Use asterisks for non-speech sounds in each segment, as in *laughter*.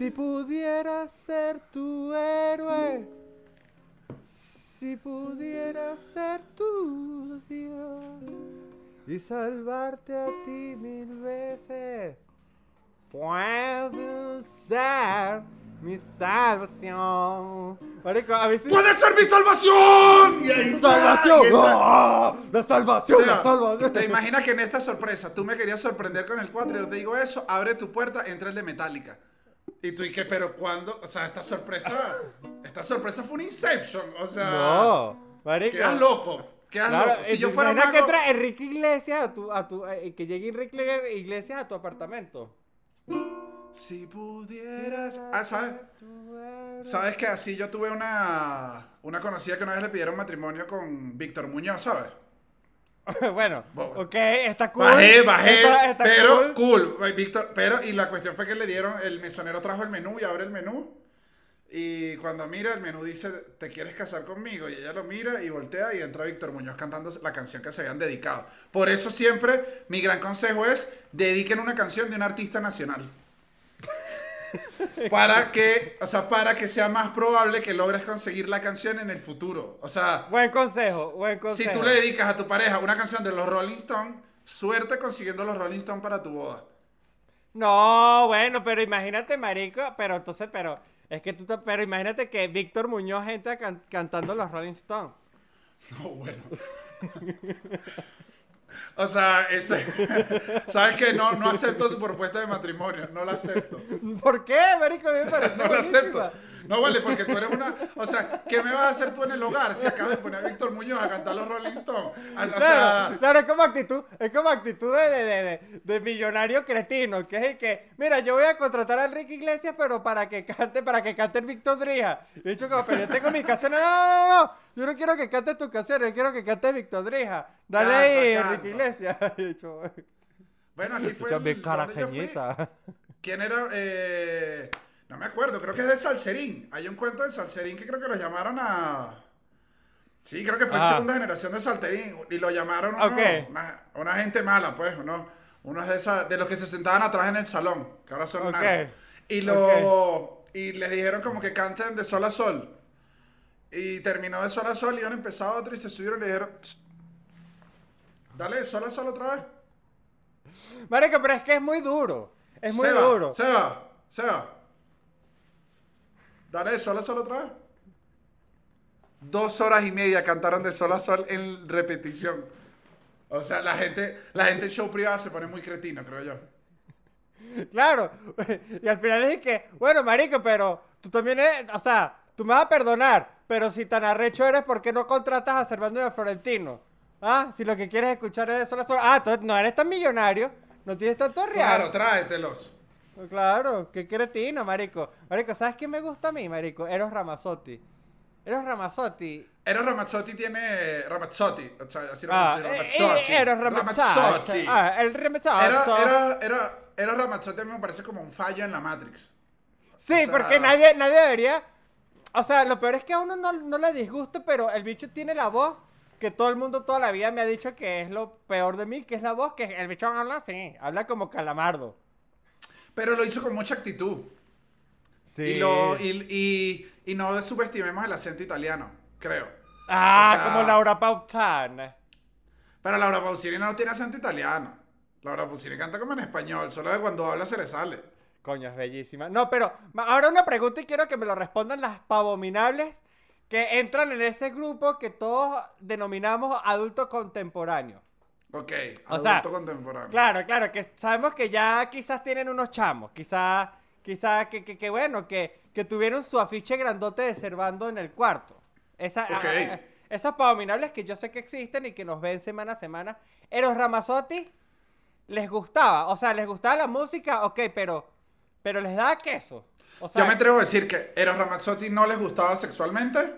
Si pudiera ser tu héroe, si pudiera ser tu Dios y salvarte a ti mil veces, puede ser mi salvación. Marico, a veces... ¡Puede ser mi salvación! Y ¡Salvación! y. ¡Ah! ¡La salvación! O sea, ¡La salvación! ¿Te imaginas que en esta sorpresa tú me querías sorprender con el 4 y yo te digo eso? Abre tu puerta, entra el de Metallica. Y tú, ¿y qué? ¿Pero cuándo? O sea, esta sorpresa. Esta sorpresa fue un Inception. O sea. No, marico. Quedas loco. Quedas Claro, loco. Si eh, yo fuera mago. que entra Enrique Iglesias a tu, a tu, eh, que llegue Enrique Iglesias a tu apartamento. Si pudieras. Ah, ¿sabes? ¿Sabes que así yo tuve una. Una conocida que una vez le pidieron matrimonio con Víctor Muñoz, ¿sabes? *laughs* bueno, ok, está cool. Bajé, bajé, Está- está pero cool. cool. Víctor, pero, y la cuestión fue que le dieron, el mesonero trajo el menú y abre el menú. Y cuando mira, el menú dice, ¿te quieres casar conmigo? Y ella lo mira y voltea y entra Víctor Muñoz cantando la canción que se habían dedicado. Por eso siempre mi gran consejo es, dediquen una canción de un artista nacional. *laughs* para que, o sea, para que sea más probable que logres conseguir la canción en el futuro. O sea, Buen consejo, buen si consejo. tú le dedicas a tu pareja una canción de los Rolling Stones, suerte consiguiendo los Rolling Stones para tu boda. No, bueno, pero imagínate, marico, pero entonces, pero, es que tú, te- pero imagínate que Víctor Muñoz entra can- cantando los Rolling Stones. *laughs* No, bueno. *laughs* O sea, ese, *laughs* ¿sabes qué? No, no acepto tu propuesta de matrimonio, no la acepto. ¿Por qué, marico? A mí me parece *laughs* No la acepto. No vale, porque tú eres una. O sea, ¿qué me vas a hacer tú en el hogar si acabas de poner a Víctor Muñoz a cantar los Rolling Stones? O Claro, sea, claro, es como actitud, es como actitud de, de, de, de- de millonario cretino, que es el que, mira, yo voy a contratar a Enrique Iglesias, pero para que cante, para que cante el Víctor Drija. Y he dicho como, pero yo tengo mis canciones, no, no, no, no, yo no quiero que cante tus canciones, yo quiero que cante Víctor Drija. Dale ahí. Enrique Iglesias. *laughs* Bueno, así fue. escucha el- carajeñita. ¿Quién era? Eh, no me acuerdo, creo que es de Salserín. Hay un cuento de Salserín que creo que lo llamaron a. Sí, creo que fue Ah. segunda generación de Salserín. Y lo llamaron uno- una, una gente mala, pues, uno, unos de, esas, de los que se sentaban atrás en el salón, que ahora son Ok. narcos. Y, lo, y les dijeron como que canten de sol a sol. Y terminó de sol a sol y han empezado otro y se subieron y le dijeron. "Tss, Dale de sol a sol otra vez. Marico, pero es que es muy duro, es muy Seba, duro. Seba, Seba. Dale de sol a sol otra vez. Dos horas y media cantaron de sol a sol en repetición. O sea, la gente, la gente en show privado se pone muy cretino, creo yo. Claro, *laughs* y al final es que, bueno, marico, pero tú también eres, o sea, tú me vas a perdonar, pero si tan arrecho eres, ¿por qué no contratas a Servando de Florentino? Ah, si lo que quieres escuchar es solo solo. Ah, entonces no eres tan millonario, no tienes tanto Claro, real. tráetelos. Claro, qué cretino, marico. Marico, ¿sabes qué me gusta a mí, marico? Eros Ramazzotti. Eros Ramazzotti. Eros Ramazzotti tiene. Ramazzotti. O sea, así lo Ah, eh, Ramazzotti. eh, Eros Ramazzotti. Ramazzotti. Ah, el Ramazzotti. Era, era, era, Eros Ramazzotti a mí me parece como un fallo en la Matrix. Sí, O sea- porque nadie, nadie debería. O sea, lo peor es que a uno no, no le disgusta, pero el bicho tiene la voz que todo el mundo toda la vida me ha dicho que es lo peor de mí, que es la voz que el bicho habla así, habla como calamardo. Pero lo hizo con mucha actitud. Sí. Y, lo, y, y, y no subestimemos el acento italiano, creo. Ah, o sea- como Laura Pautana. Pero Laura Pausini no tiene acento italiano. Laura Pausini canta como en español, solo que cuando habla se le sale. Coño, es bellísima. No, pero ahora una pregunta y quiero que me lo respondan las pavominables que entran en ese grupo que todos denominamos adulto contemporáneo. Ok, O adulto sea, contemporáneo. Claro, claro, que sabemos que ya quizás tienen unos chamos, quizás, quizás que, que, que bueno, que, que tuvieron su afiche grandote de Servando en el cuarto. Esa, Ok. a- a- esas pavominables que yo sé que existen y que nos ven semana a semana. Eros Ramazzotti les gustaba, o sea, les gustaba la música, ok, pero, pero les daba queso. O sea, Yo me atrevo a decir que Eros Ramazzotti no les gustaba sexualmente,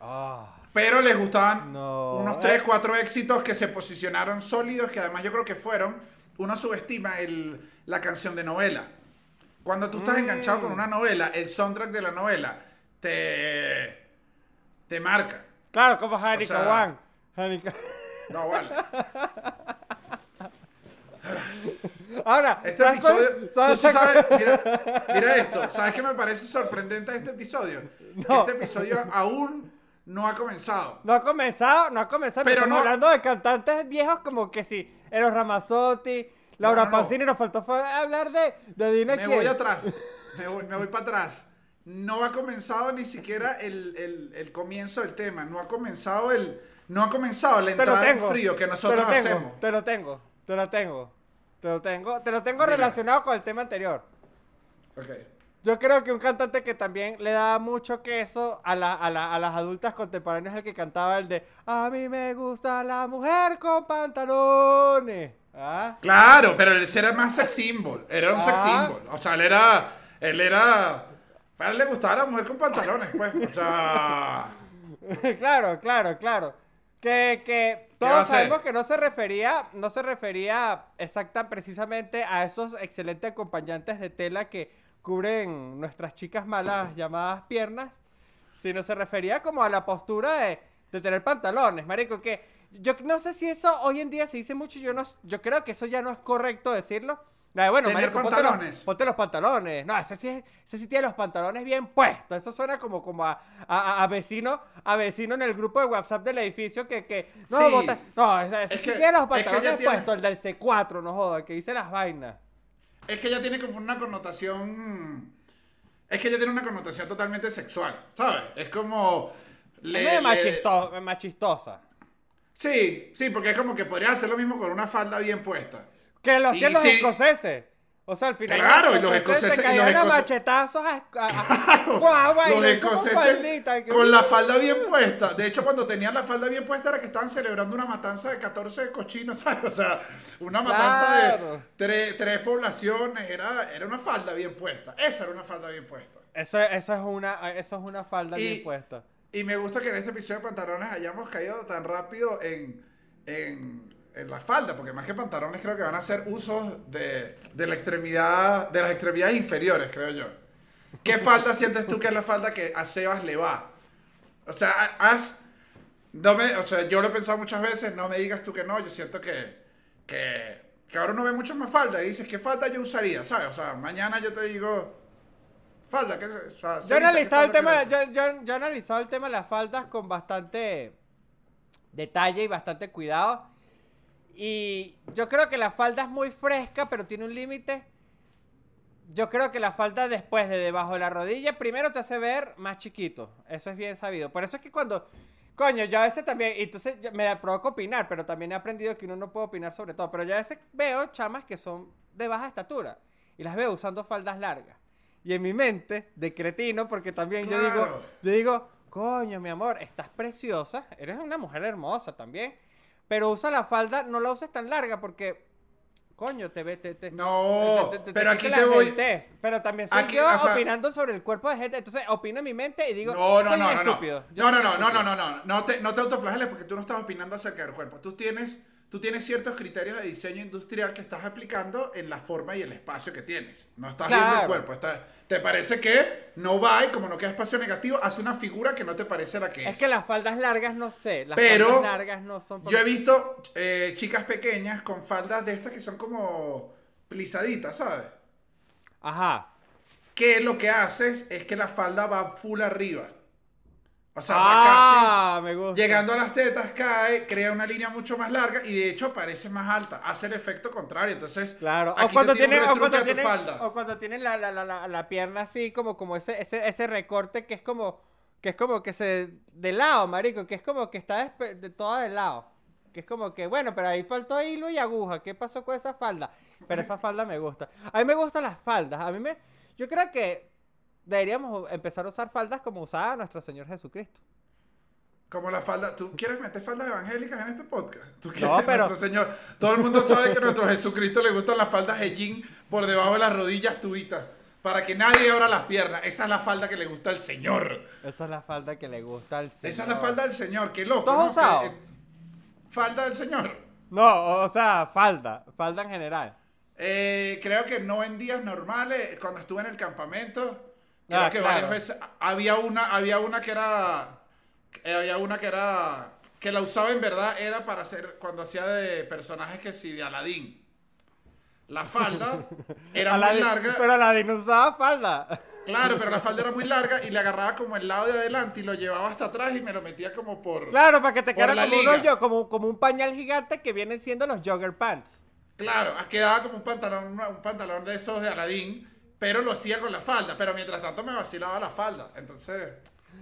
Ah, pero les gustaban No. unos 3, 4 éxitos que se posicionaron sólidos, que además yo creo que fueron, uno subestima el, la canción de novela. Cuando tú estás enganchado con una novela, el soundtrack de la novela te, te marca. claro, como Hanika O sea- Wan. Hanika- No, vale. *laughs* Ahora, Este ¿sabes episodio, tú sabes- sí sabes, mira, *laughs* mira esto, ¿sabes qué me parece sorprendente de este episodio? No. este episodio aún no ha comenzado. No ha comenzado, no ha comenzado. Pero no- hablando de cantantes viejos como que sí. Eros Ramazzotti, Laura No, no, no. Pausini. Nos faltó hablar de, de Dime Me quién. voy atrás, *laughs* me voy, me voy para atrás. No ha comenzado ni siquiera el, el- el comienzo del tema, no ha comenzado el, no ha comenzado la entrada en frío que nosotros te lo tengo, hacemos. Te lo tengo, te lo tengo. Te lo tengo, te lo tengo Mira. relacionado con el tema anterior. Ok. Yo creo que un cantante que también le da mucho queso a, la- a, la- a las adultas contemporáneas es el que cantaba el de A mí me gusta la mujer con pantalones. ¿Ah? Claro, pero él era más sex symbol, era un sex Ah. symbol. O sea, él era, él era, a él le gustaba la mujer con pantalones, pues. O sea, *laughs* claro, claro, claro. Que, que todos sabemos que no se refería, no se refería exacta precisamente a esos excelentes acompañantes de tela que cubren nuestras chicas malas llamadas piernas, sino se refería como a la postura de, de tener pantalones, marico, que yo no sé si eso hoy en día se dice mucho, yo no, yo creo que eso ya no es correcto decirlo. Bueno, Tener marico, ponte los- pantalones. Ponte los pantalones. No, ese sí, es- ese sí tiene los pantalones bien puestos. Eso suena como, como a, a- a vecino a vecino en el grupo de WhatsApp del edificio que... que no, Sí. bota- no, ese, ese Es sí que- tiene los es que pantalones ya tiene- puestos. El del C4, no joda, que dice las vainas. es que ella tiene como una connotación, es que ella tiene una connotación totalmente sexual, ¿sabes? Es como... es le- machisto- machistosa. Sí, sí, porque es como que podría hacer lo mismo con una falda bien puesta. Que lo Y hacían los sí. escoceses. O sea, al final Claro, y los se escoceses- y los escoceses- machetazos a, a- *laughs* guau, y Los con escoceses que- con la falda bien puesta. De hecho, cuando tenían la falda bien puesta era que estaban celebrando una matanza de 14 cochinos, *laughs* ¿sabes? O sea, una matanza Claro. de tres, tres poblaciones. Era, era una falda bien puesta. Esa era una falda bien puesta. Eso, eso es una, eso es una falda Y- bien puesta. Y me gusta que en este episodio de pantalones hayamos caído tan rápido en, en, en la falda, porque más que pantalones creo que van a hacer usos de, de la extremidad, de las extremidades inferiores, creo yo. ¿Qué *laughs* falda sientes tú que es la falda que a Sebas le va? O sea, ha- haz, no me, o sea, yo lo he pensado muchas veces, no me digas tú que no, yo siento que, que, que ahora uno ve mucho más falda y dices, ¿qué falda yo usaría? ¿Sabes? O sea, mañana yo te digo, falda, ¿qué es? O sea, Yo he Sebita, ¿qué analizado el tema, yo, yo, yo he analizado el tema de las faldas con bastante detalle y bastante cuidado. Y yo creo que la falda es muy fresca, pero tiene un límite. Yo creo que la falda después de debajo de la rodilla, primero te hace ver más chiquito. Eso es bien sabido. Por eso es que cuando. Coño, yo a veces también. Entonces me provoca opinar, pero también he aprendido que uno no puede opinar sobre todo. Pero yo a veces veo chamas que son de baja estatura. Y las veo usando faldas largas. Y en mi mente, de cretino, porque también yo digo. Claro. Yo digo, coño, mi amor, estás preciosa. Eres una mujer hermosa también. Pero usa la falda, no la uses tan larga porque. Coño, te ve. Te, te- No, te- te- pero aquí te voy. adultez. Pero también soy Aquí, yo o sea- opinando sobre el cuerpo de gente. Entonces opino en mi mente y digo, No, no, soy no, no, no. estúpido. No, no, no, no, estúpido. no, no, no te, no te autoflageles porque tú no estás opinando acerca del cuerpo. Tú tienes, tú tienes ciertos criterios de diseño industrial que estás aplicando en la forma y el espacio que tienes. No estás viendo el cuerpo. te parece que no va y como no queda espacio negativo, hace una figura que no te parece la que es. Es que las faldas largas no sé. Las Pero faldas largas no son. Yo he visto eh, chicas pequeñas con faldas de estas que son como plisaditas, ¿sabes? Ajá. Que lo que haces es que la falda va full arriba. O sea, va casi... Ah, me gusta. Llegando a las tetas cae, crea una línea mucho más larga y de hecho parece más alta. Hace el efecto contrario. Entonces, Claro, aquí o cuando tienen, o cuando tienen, o cuando tienen la, la, la, la, la pierna así, como, como ese, ese, ese recorte que es como, que es como que se, de lado, marico, que es como que está despe- de toda de lado. Que es como que, bueno, pero ahí faltó hilo y aguja. ¿Qué pasó con esa falda? Pero esa falda me gusta. A mí me gustan las faldas. A mí me, yo creo que deberíamos empezar a usar faldas como usaba nuestro Señor Jesucristo. Como la falda. ¿Tú quieres meter faldas evangélicas en este podcast? ¿Tú No, pero- Nuestro Señor. Todo el mundo sabe que a nuestro Jesucristo le gustan las faldas de jean por debajo de las rodillas tubitas. Para que nadie abra las piernas. Esa es la falda que le gusta al Señor. Esa es la falda que le gusta al Señor. Esa es la falda del Señor. Qué loco. ¿Tú has ¿no? usado? Eh, falda del Señor. No, o sea, falda. Falda en general. Eh, creo que no en días normales, cuando estuve en el campamento, creo Ah, que claro. varias veces había una, había una que era, eh, había una que era, que la usaba en verdad era para hacer cuando hacía de personajes que sí de Aladdin. la falda *laughs* era muy Aladdin- larga. Pero Aladdin usaba falda. Claro, pero la *laughs* falda era muy larga y le agarraba como el lado de adelante y lo llevaba hasta atrás y me lo metía como por... Claro, para que te quedara como, liga. unos yo- como, como un pañal gigante que vienen siendo los jogger pants. Claro, quedaba como un pantalón, un pantalón de esos de Aladín, pero lo hacía con la falda. Pero mientras tanto me vacilaba la falda. Entonces,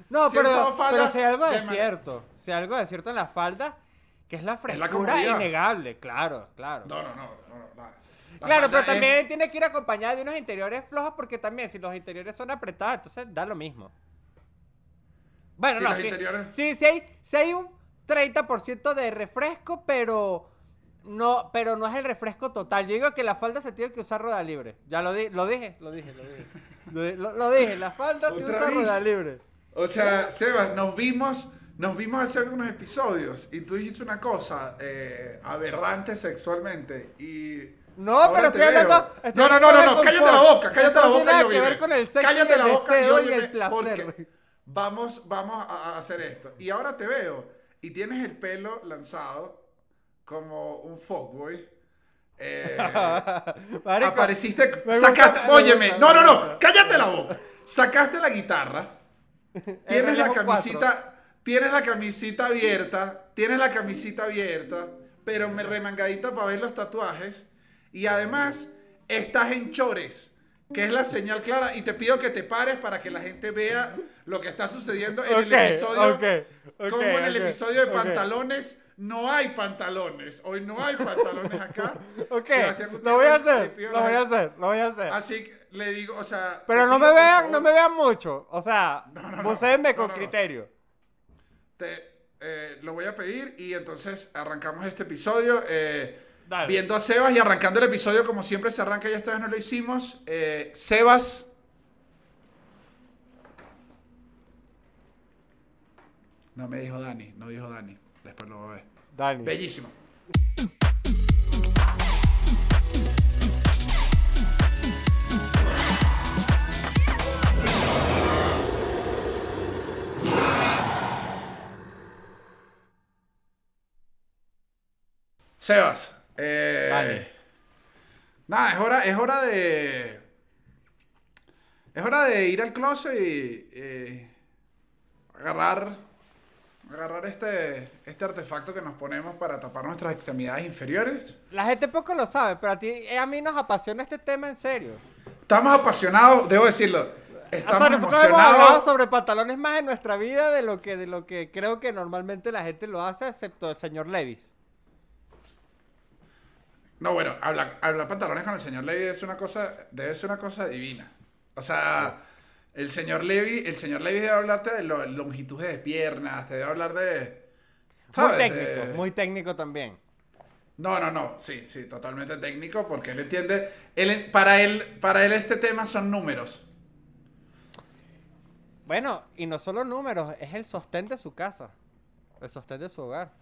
No, pero, pero si hay algo man- cierto, si hay algo de cierto en la falda, que es la la frescura comodidad. innegable, claro, claro. no, no, no. no, no, la- la claro, pero es- también tiene que ir acompañada de unos interiores flojos porque también si los interiores son apretados, entonces da lo mismo. Bueno, no, los sí, interiores- sí, sí hay, sí hay un 30% de refresco, pero no, pero no es el refresco total. Yo digo que la falda se tiene que usar rueda libre. Ya lo, di- lo dije, lo dije, lo dije. Lo, lo- dije, la falda se ¿Otra usa vez? rueda libre. O sea, Sebas, nos vimos, nos vimos hace algunos episodios y tú dijiste una cosa eh, aberrante sexualmente y... No, pero estoy hablando- estoy No, no, no, no, cállate la boca, cállate la boca. tiene que ver con el sexo y Cállate el la boca, y vive, el placer. Vamos, vamos a hacer esto. Y ahora te veo y tienes el pelo lanzado como un fuckboy. *laughs* Eh, Marico, apareciste, gusta- sacaste, me óyeme, gusta, no, no, no, gusta. cállate la boca. Sacaste la guitarra, *laughs* tienes la camisita, tienes la camisita abierta, tienes la camisita abierta, pero me remangadita para ver los tatuajes y además estás en chores, que es la señal clara y te pido que te pares para que la gente vea lo que está sucediendo en el episodio, como en el episodio de pantalones. No hay pantalones. Hoy no hay pantalones acá. *laughs* Ok, lo voy a hacer, lo la voy a hacer, lo voy a hacer. Así que le digo, o sea. Pero no me vean, no me vean mucho. O sea, No, no, con criterio. Te, eh, lo voy a pedir y entonces arrancamos este episodio. eh, Dale. viendo a Sebas y arrancando el episodio como siempre se arranca y esta vez no lo hicimos. Eh, Sebas. No me dijo Dani, no dijo Dani. Después lo ver. Dani. Bellísimo. Sebas, eh, nada, es hora, es hora de, es hora de ir al closet y eh, agarrar, agarrar este, este artefacto que nos ponemos para tapar nuestras extremidades inferiores. La gente poco lo sabe, pero a ti, eh, a mí nos apasiona este tema en serio. Estamos apasionados, debo decirlo. O sea, Estamos hemos hablado emocionados. sobre pantalones más en nuestra vida de lo que, de lo que creo que normalmente la gente lo hace, excepto el señor Levis. No, bueno, hablar, hablar pantalones con el señor Levy es una cosa, debe ser una cosa divina. O sea, el señor Levy, el señor Levy debe hablarte de lo- longitudes de piernas, te debe hablar de. Muy ¿sabes? técnico, De- muy técnico también. No, no, no, sí, sí, totalmente técnico, porque él entiende, él, para él, para él este tema son números. Bueno, y no solo números, es el sostén de su casa, el sostén de su hogar.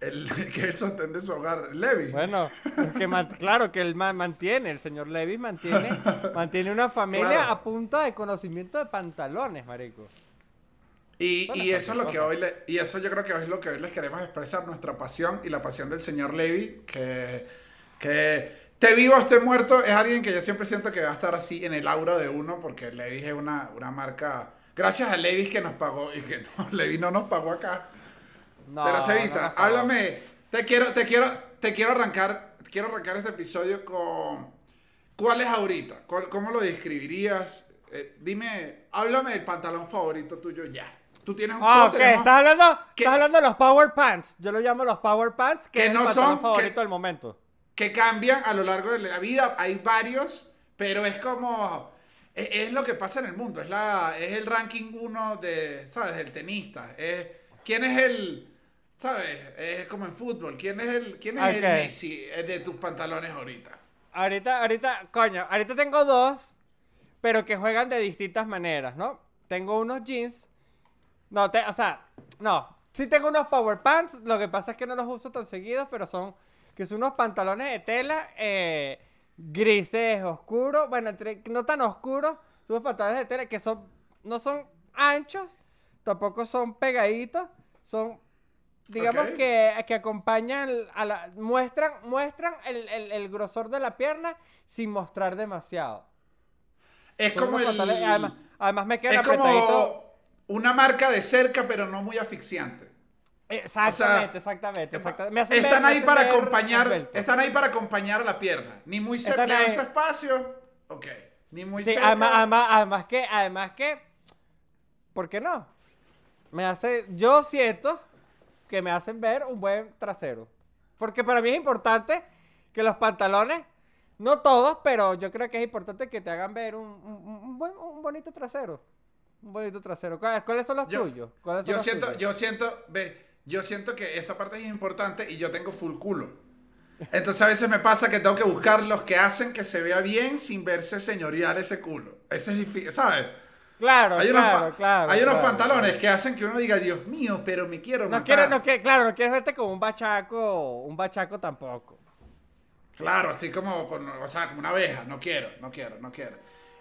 El, *laughs* que él sostén de su hogar, Levy. Bueno, que man- *laughs* claro que él ma- mantiene, el señor Levis mantiene, mantiene una familia Claro. a punta de conocimiento de pantalones, marico. Y, y eso es lo que hoy le- y eso yo creo que hoy es lo que hoy les queremos expresar nuestra pasión y la pasión del señor Levy que que te vivo esté muerto es alguien que yo siempre siento que va a estar así en el aura de uno porque Levi es una, una marca gracias a Levi que nos pagó y que no *laughs* Levi no nos pagó acá No, pero no Cevita pagó. háblame te quiero te quiero te quiero arrancar quiero arrancar este episodio con ¿cuál es ahorita? ¿Cuál- ¿cómo lo describirías? Eh, dime háblame del pantalón favorito tuyo ya tú tienes un Ah, ok, tenemos- estás hablando, estás hablando de los Power Pants. Yo lo llamo los Power Pants, que, Que es no el pantalón son- favorito que- del momento. que cambian a lo largo de la vida. Hay varios, pero es como. Es, es lo que pasa en el mundo. Es, la, es el ranking uno de. ¿Sabes? Del tenista. Es, ¿Quién es el. ¿Sabes? Es como en fútbol. ¿Quién es el, quién es el. Messi eh, de tus pantalones ahorita? Ahorita, ahorita, coño, ahorita tengo dos, pero que juegan de distintas maneras, ¿no? Tengo unos jeans. No, te- o sea, no. Sí tengo unos Power Pants, lo que pasa es que no los uso tan seguidos, pero son, que son unos pantalones de tela eh, grises, oscuros, bueno, entre- no tan oscuros, son unos pantalones de tela que son, no son anchos, tampoco son pegaditos, son digamos que, que acompañan a la, muestran, muestran el, el- el grosor de la pierna sin mostrar demasiado. Es Son como el. además, además me quedan es como una marca de cerca, pero no muy asfixiante. Exactamente, exactamente, exactamente. Me hacen ver- Están me ahí hacen para acompañar, están ahí para acompañar a la pierna. Ni muy cerca, ahí. su espacio. Ok. Ni muy Sí, cerca. además, además, además que, además que, ¿por qué no? Me hace, yo siento que me hacen ver un buen trasero. Porque para mí es importante que los pantalones, no todos, pero yo creo que es importante que te hagan ver un, un- un buen- un bonito trasero. Un bonito trasero. ¿Cuáles, son los Yo- tuyos? ¿Cuáles son Yo los siento, tuyos? yo siento, ve, yo siento que esa parte es importante y yo tengo full culo. Entonces a veces me pasa que tengo que buscar los que hacen que se vea bien sin verse señorial ese culo. Ese es difícil, ¿sabes? Claro, Hay unos, claro, pa- claro. hay unos claro, pantalones claro. que hacen que uno diga, Dios mío, pero me quiero No matar. no claro, no quieres verte como un bachaco, un bachaco tampoco. Claro, así como, con- o sea, como una abeja. No quiero, no quiero, no quiero.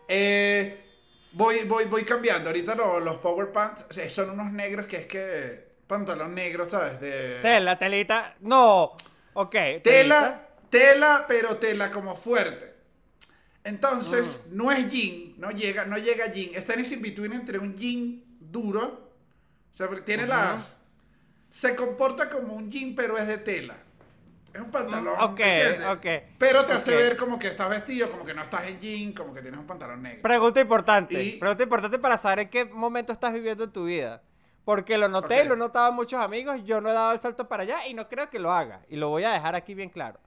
Eh, voy, voy, voy cambiando. Ahorita lo- los power pants son unos negros que es que... Pantalón negro, ¿sabes? De... Tela, telita. No. Ok. telita. Tela, tela, pero tela como fuerte. Entonces, Mm. no es jean, no llega, no llega jean. Está en ese in-between entre un jean duro. O sea, tiene las. Se comporta como un jean, pero es de tela. Es un pantalón. Mm, ok, ¿entiendes? ok, Pero te hace ver como que estás vestido, como que no estás en jean, como que tienes un pantalón negro. Pregunta importante. Y- Pregunta importante para saber en qué momento estás viviendo en tu vida. Porque lo noté, Ok. lo en muchos amigos. Yo no he dado el salto para allá y no creo que lo haga. Y lo voy a dejar aquí bien claro.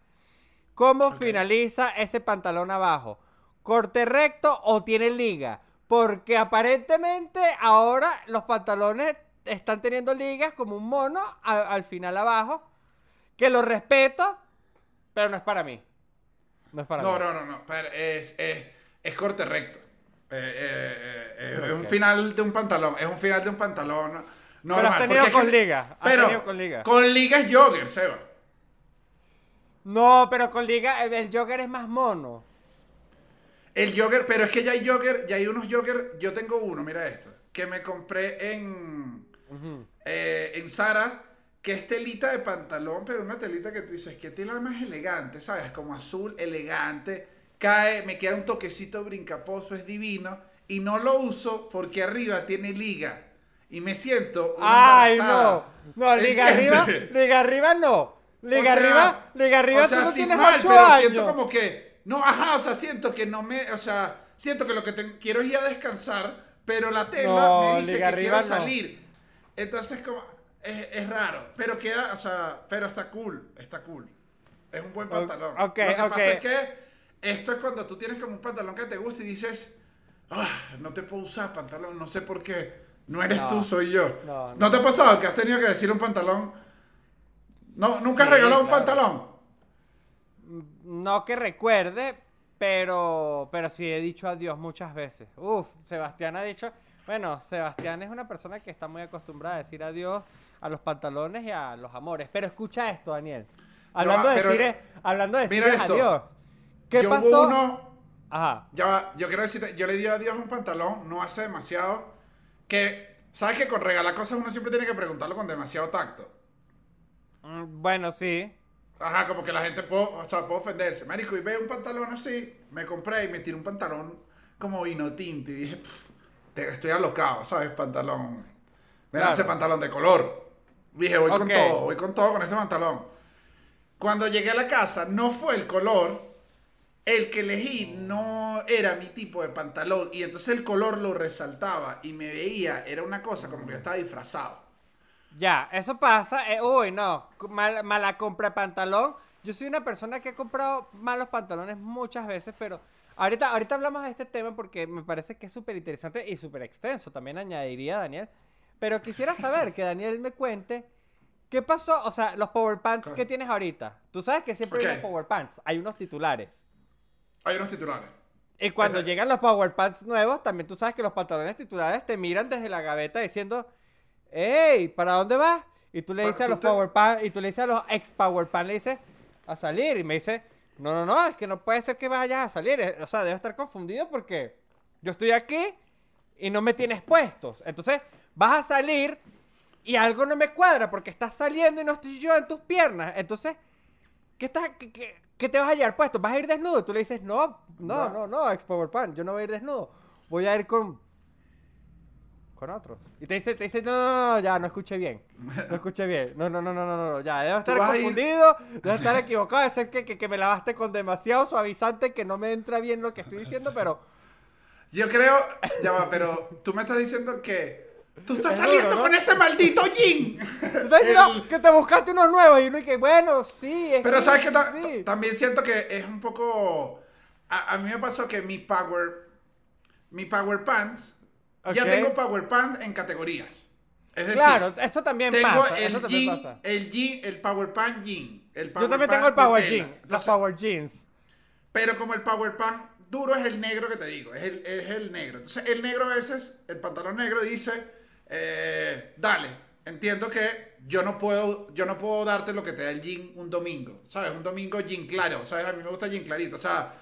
¿Cómo finaliza ese pantalón abajo? ¿Corte recto o tiene liga? Porque aparentemente ahora los pantalones están teniendo ligas como un mono a- al final abajo. Que lo respeto, pero no es para mí. No es para No, mí. no, no, no. pero es, es, es corte recto. Eh, eh, eh, Es un final de un pantalón. Es un final de un pantalón normal. Pero has tenido es que con se- liga, has Pero tenido con liga. con liga es jogger, Seba. No, pero con liga el jogger es más mono. El jogger, pero es que ya hay jogger, ya hay unos jogger. Yo tengo uno, mira esto. Que me compré en, eh, en Zara. Que es telita de pantalón, pero una telita que tú dices, que tela más elegante, ¿sabes? Como azul, elegante. Cae, me queda un toquecito brincaposo, es divino. Y no lo uso porque arriba tiene liga. Y me siento. Ay, no. No, liga arriba, liga arriba no. *laughs* Liga O sea, arriba, liga arriba o sea, tú no tienes mal, 8 pero años. siento como que, no, ajá, o sea, siento que no me, o sea, siento que lo que te- quiero es ir a descansar, pero la tela No, me dice que arriba quiero no. salir. Entonces, como, es, es raro, pero queda, o sea, pero está cool, está cool. Es un buen pantalón. ok, lo que ok. pasa es que esto es cuando tú tienes como un pantalón que te gusta y dices, ah, no te puedo usar pantalón, no sé por qué. No eres No. tú, soy yo. No, No, no. te ha pasado que has tenido que decir un pantalón? No, nunca has Sí, regalado un claro. pantalón. No que recuerde, pero, pero sí he dicho adiós muchas veces. Uf, Sebastián ha dicho. Bueno, Sebastián es una persona que está muy acostumbrada a decir adiós a los pantalones y a los amores. Pero escucha esto, Daniel. Hablando va, de pero- decir, hablando de decir adiós. ¿Qué yo pasó? hubo uno, Ajá. ya va, yo quiero decirte, yo le di adiós a un pantalón, no hace demasiado, que, ¿sabes que con regalar cosas uno siempre tiene que preguntarlo con demasiado tacto? Mm, Bueno, sí. Ajá, como que la gente puede, o sea, puede ofenderse. Marico, y ve un pantalón así, me compré y me tiré un pantalón como vino tinto y dije, "Pff, te- estoy alocado, ¿sabes? Pantalón. Mira Claro. ese pantalón de color. Dije, voy con todo, voy con todo con este pantalón. Cuando llegué a la casa, no fue el color. El que elegí no era mi tipo de pantalón. Y entonces el color lo resaltaba y me veía, era una cosa como que yo estaba disfrazado. Ya, eso pasa. eh, uy, no. mal- mala compra de pantalón. Yo soy una persona que ha comprado malos pantalones muchas veces, pero ahorita, ahorita hablamos de este tema porque me parece que es súper interesante y súper extenso. También añadiría Daniel. Pero quisiera saber que Daniel me cuente qué pasó. O sea, los power pants que tienes ahorita. Tú sabes que siempre hay Ok. unos power pants. Hay unos titulares. Hay unos titulares. Y cuando Este- llegan los power pants nuevos, también tú sabes que los pantalones titulares te miran desde la gaveta diciendo, hey, ¿para dónde vas? Y tú le dices a los te- power pants, y tú le dices a los ex power pants, le dices, a salir. Y me dice, no, no, no, es que no puede ser que vayas a salir. eh, O sea, debo estar confundido porque yo estoy aquí y no me tienes puestos. Entonces, vas a salir y algo no me cuadra porque estás saliendo y no estoy yo en tus piernas. Entonces, ¿qué, estás, qué, qué- qué te vas a llevar puesto? ¿Vas a ir desnudo? Tú le dices, no, no, no, no, ex Power Pan, yo no voy a ir desnudo. Voy a ir con. Con otros. Y te dice, te dice, no, no, no, ya, no escuché bien. No escuché bien. No, no, no, no, no, no, ya, debo *laughs* estar confundido, debo estar equivocado, debe ser que, que, que me lavaste con demasiado suavizante, que no me entra bien lo que estoy diciendo, pero. Yo creo, ya va, pero tú me estás diciendo que tú estás Es saliendo duro, ¿no? con ese maldito jean. *laughs* El- que te buscaste unos nuevos y uno y que, bueno, sí, es Pero sabes que ta- sí. también siento que es un poco. A, a mí me pasó que mi power. Mi power pants. Ya Ok. tengo power pants en categorías. Es decir, Claro, eso también tengo pasa, el eso también jean, pasa. el jean, el power pant jean. El Yo power también pant tengo el Power. Jean, los Power Jeans. Pero como el power pant duro es el negro que te digo, es el, es el negro. Entonces el negro a veces, el pantalón negro dice, eh, dale, entiendo que yo no puedo, yo no puedo darte lo que te da el jean un domingo, ¿sabes? Un domingo jean claro, ¿sabes? A mí me gusta jean clarito, o sea,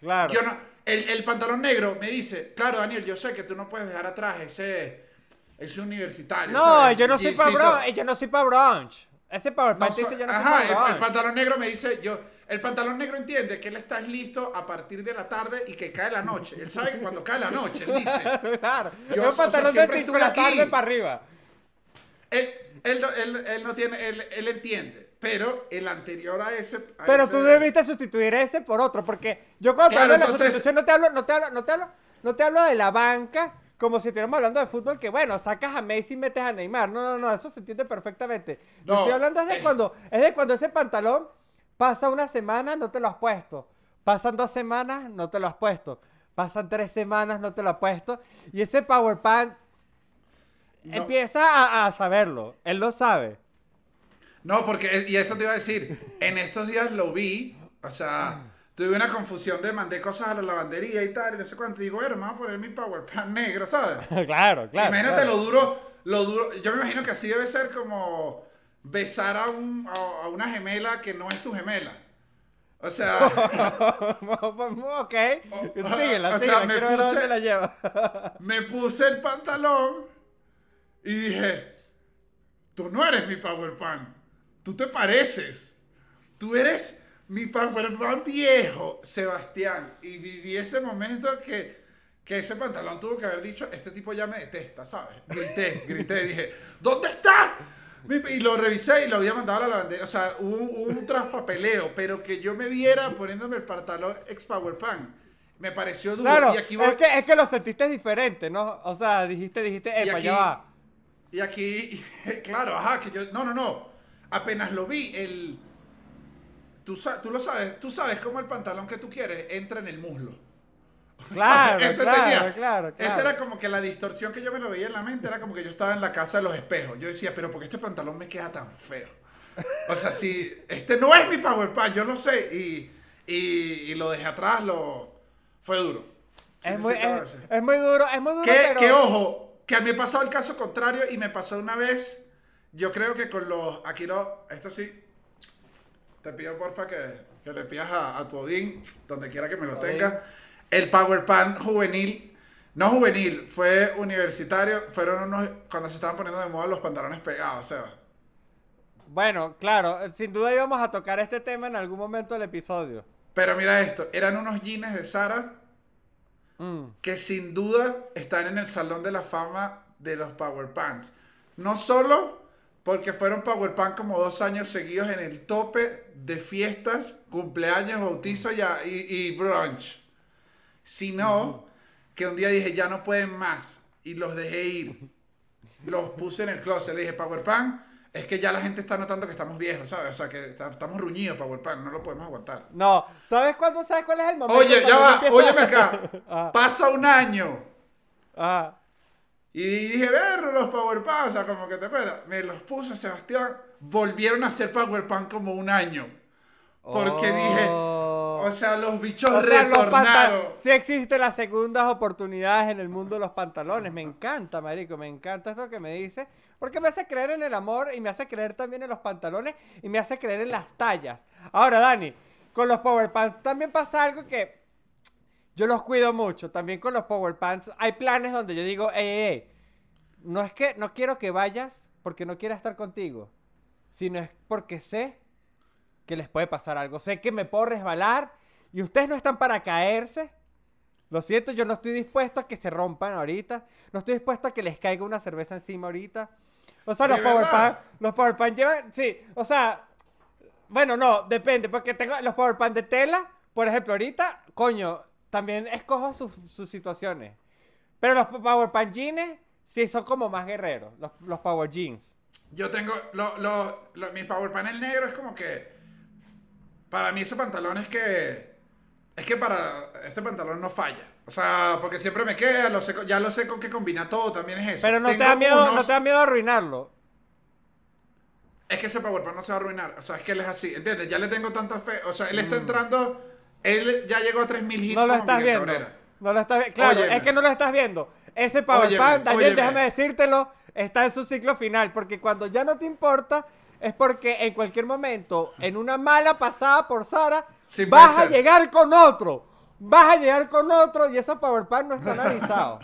Claro. yo no, el, el pantalón negro me dice, claro Daniel, yo sé que tú no puedes dejar atrás ese, ese universitario. no, ¿sabes? yo no soy para brunch, yo no soy para brunch. Ese No dice yo no soy ajá, para el, el pantalón negro me dice, yo, el pantalón negro entiende que él está listo a partir de la tarde y que cae la noche. Él sabe que cuando cae la noche, él dice, *laughs* claro. Yo, es un sea, pantalón de siempre 5 de la tarde para arriba. él, él, él- él no tiene, él, él entiende, pero el anterior a ese... a Pero ese- tú debiste sustituir ese por otro, porque yo cuando Claro, te hablo de la sustitución no te hablo, no te hablo, no te hablo, no te hablo de la banca como si estuviéramos hablando de fútbol, que bueno, sacas a Messi y metes a Neymar. No, no, no, eso se entiende perfectamente. No, estoy hablando es de eh. cuando, es de cuando ese pantalón pasa una semana, no te lo has puesto. Pasan dos semanas, no te lo has puesto. Pasan tres semanas, no te lo has puesto. Y ese Power Pant No. empieza a, a saberlo. Él lo sabe. No, porque, y eso te iba a decir, en estos días lo vi, o sea, tuve una confusión de mandé cosas a la lavandería y tal, y no sé cuánto, y digo, bueno, me voy a poner mi power pan negro, ¿sabes? *laughs* claro, claro. Imagínate claro. lo duro, lo duro, yo me imagino que así debe ser como besar a, un, a, a una gemela que no es tu gemela. O sea, *laughs* *laughs* ok. Síguela, O sea, me puse- dónde la lleva. me puse el pantalón y dije, tú no eres mi power pan, tú te pareces, tú eres mi pan viejo, Sebastián. Y viví ese momento que, que ese pantalón tuvo que haber dicho, este tipo ya me detesta, ¿sabes? Grité, grité, dije, ¿dónde está? Y lo revisé y lo había mandado a la lavandería. O sea, hubo, hubo un traspapeleo, pero que yo me viera poniéndome el pantalón ex Power Pan. Me pareció duro. Claro, y aquí voy- es que, es que lo sentiste diferente, ¿no? O sea, dijiste, dijiste, epa, aquí- ya va. Y aquí, *laughs* claro, ajá, que yo, no, no, no, apenas lo vi, el, tú, tú lo sabes, tú sabes cómo el pantalón que tú quieres entra en el muslo. *laughs* Claro, Este claro, tenía- claro, claro. era como que la distorsión que yo me lo veía en la mente era como que yo estaba en la casa de los espejos. Yo decía, pero ¿por qué este pantalón me queda tan feo? O sea, si este no es mi power pan, yo lo sé. Y, y, y lo dejé atrás, lo fue duro. Sí, Es muy, es, es muy duro, es muy duro, Que, pero... que ojo, que a mí me ha pasado el caso contrario y me pasó una vez. Yo creo que con los. Aquí lo. Esto sí. Te pido porfa que, que le pidas a, a tu Odín, donde quiera que me lo Odín. tenga. El Power Pan juvenil. No juvenil, fue universitario. Fueron unos. Cuando se estaban poniendo de moda los pantalones pegados, Seba. Bueno, claro, sin duda íbamos a tocar este tema en algún momento del episodio. Pero mira esto: eran unos jeans de Sara Mm. que sin duda están en el salón de la fama de los Power Pants. No solo porque fueron Power Pants como dos años seguidos en el tope de fiestas, cumpleaños, bautizos y, y, y brunch, sino que un día dije ya no pueden más y los dejé ir. Los puse en el closet. Le dije Power Pan, es que ya la gente está notando que estamos viejos, ¿sabes? O sea, que estamos ruñidos Power Pan, no lo podemos aguantar. No, ¿sabes cuándo? ¿Sabes cuál es el momento? Oye, ya va, óyeme acá. *laughs* Ah, Pasa un año. ah. Y dije, ver los Power sea, como que te acuerdas. Me los puso Sebastián. Volvieron a hacer Power Pan como un año. Porque dije, Oh. o sea, los bichos O sea, retornaron. Sí existen las segundas oportunidades en el mundo de los pantalones. Me encanta, marico. Me encanta esto que me dice. Porque me hace creer en el amor y me hace creer también en los pantalones y me hace creer en las tallas. Ahora, Dani, con los Power Pants también pasa algo que yo los cuido mucho. También con los Power Pants hay planes donde yo digo, ey, ey, ey, no es que no quiero que vayas porque no quiera estar contigo, sino es porque sé que les puede pasar algo. Sé que me puedo resbalar y ustedes no están para caerse. Lo siento, yo no estoy dispuesto a que se rompan ahorita. No estoy dispuesto a que les caiga una cerveza encima ahorita. O sea, los ¿De Power? Pan, los Power Pan llevan, sí, o sea, bueno, no, depende, porque tengo los Power Pan de tela, por ejemplo, ahorita, coño, también escojo sus, sus situaciones. Pero los Power jeans, sí, son como más guerreros, los, los Power Jeans. Yo tengo. Lo, lo, lo- mi Power Panel negro es como que. Para mí ese pantalón es que. Es que para. Este pantalón no falla. O sea, porque siempre me queda, lo sé, ya lo sé con qué combina todo, también es eso. Pero no te, da miedo, unos- no te da miedo arruinarlo. Es que ese PowerPoint no se va a arruinar. O sea, es que él es así. ¿Entiendes? Ya le tengo tanta fe. O sea, él está entrando. Él ya llegó a 3000 hits. No lo estás Miguel viendo. Cabrera. No lo estás viendo. Claro, Óyeme. es que no lo estás viendo. Ese Power Óyeme, Pan, Daniel, óyeme. déjame decírtelo, está en su ciclo final. Porque cuando ya no te importa, es porque en cualquier momento, en una mala pasada por Sara, Sí, vas a llegar con otro. Vas a llegar con otro y esos Power Pan no están *laughs* avisados.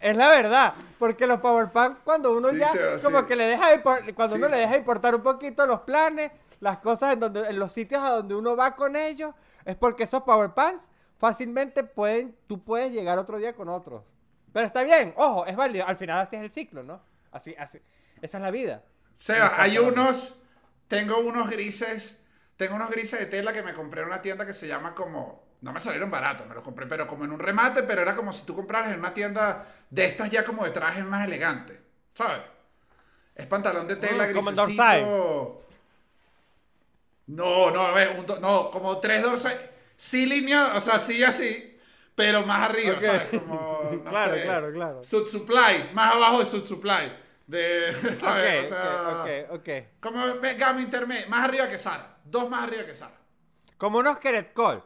Es la verdad, porque los Power Pan cuando uno Sí, ya como que le deja cuando Sí, uno le deja importar un poquito los planes, las cosas en donde en los sitios a donde uno va con ellos, es porque esos Power Pants fácilmente pueden tú puedes llegar otro día con otros. Pero está bien, ojo, es válido, al final así es el ciclo, ¿no? Así así esa es la vida. Seba, hay unos. Tengo unos grises. Tengo unos grises de tela que me compré en una tienda que se llama como. No me salieron baratos, me los compré, pero como en un remate, pero era como si tú compraras en una tienda de estas ya como de trajes más elegantes. ¿Sabes? Es pantalón de tela Mm, como en grisecito. No, no, a ver, un do- no, como tres dorsal. Sí línea, o sea, sí así, pero más arriba. ¿sabes? Como, *laughs* no Claro, sé, claro, claro. Sud Supply, más abajo de Sud Supply. De, *laughs* ¿sabes? Ok, o sea, ok, como gama intermedia, más arriba que Sara. Dos más arriba que Sara. Como unos Kenneth Cole.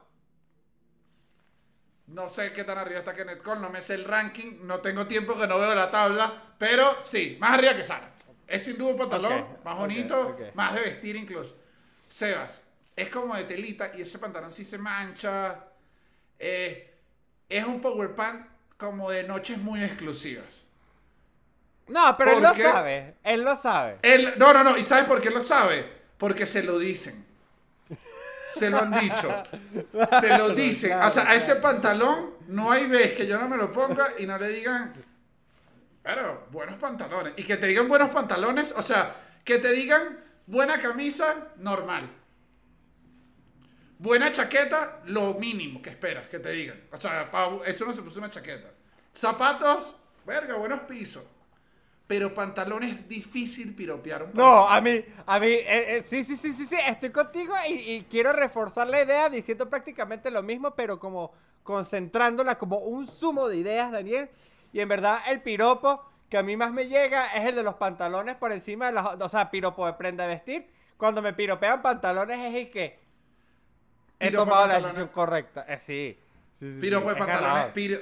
No sé qué tan arriba está Kenneth Cole, no me sé el ranking, no tengo tiempo que no veo la tabla, pero sí, más arriba que Sara. Es sin duda un pantalón más bonito, más de vestir incluso. Sebas, es como de telita y ese pantalón sí se mancha. Eh, es un power pant como de noches muy exclusivas. No, pero él ¿Por lo qué? sabe, él lo sabe. Él, no, no, no. ¿Y sabes por qué lo sabe? Porque se lo dicen. Se lo han dicho. *laughs* Se lo dicen. claro, o sea, a ese pantalón no hay vez que yo no me lo ponga y no le digan, pero buenos pantalones. Y que te digan buenos pantalones, o sea, que te digan buena camisa, normal. Buena chaqueta, lo mínimo que esperas que te digan. O sea, eso no se puso una chaqueta. Zapatos, verga, buenos pisos. Pero pantalones difícil piropear un No, a mí, a mí, eh, eh, sí, sí, sí, sí, sí, estoy contigo y, y quiero reforzar la idea diciendo prácticamente lo mismo, pero como concentrándola como un sumo de ideas, Daniel. Y en verdad el piropo que a mí más me llega es el de los pantalones por encima de las, o sea, piropo de prenda de vestir. Cuando me piropean pantalones es el que he Piropo tomado la decisión correcta. Eh, sí, sí, sí, Piropo sí, de es pantalones. piro-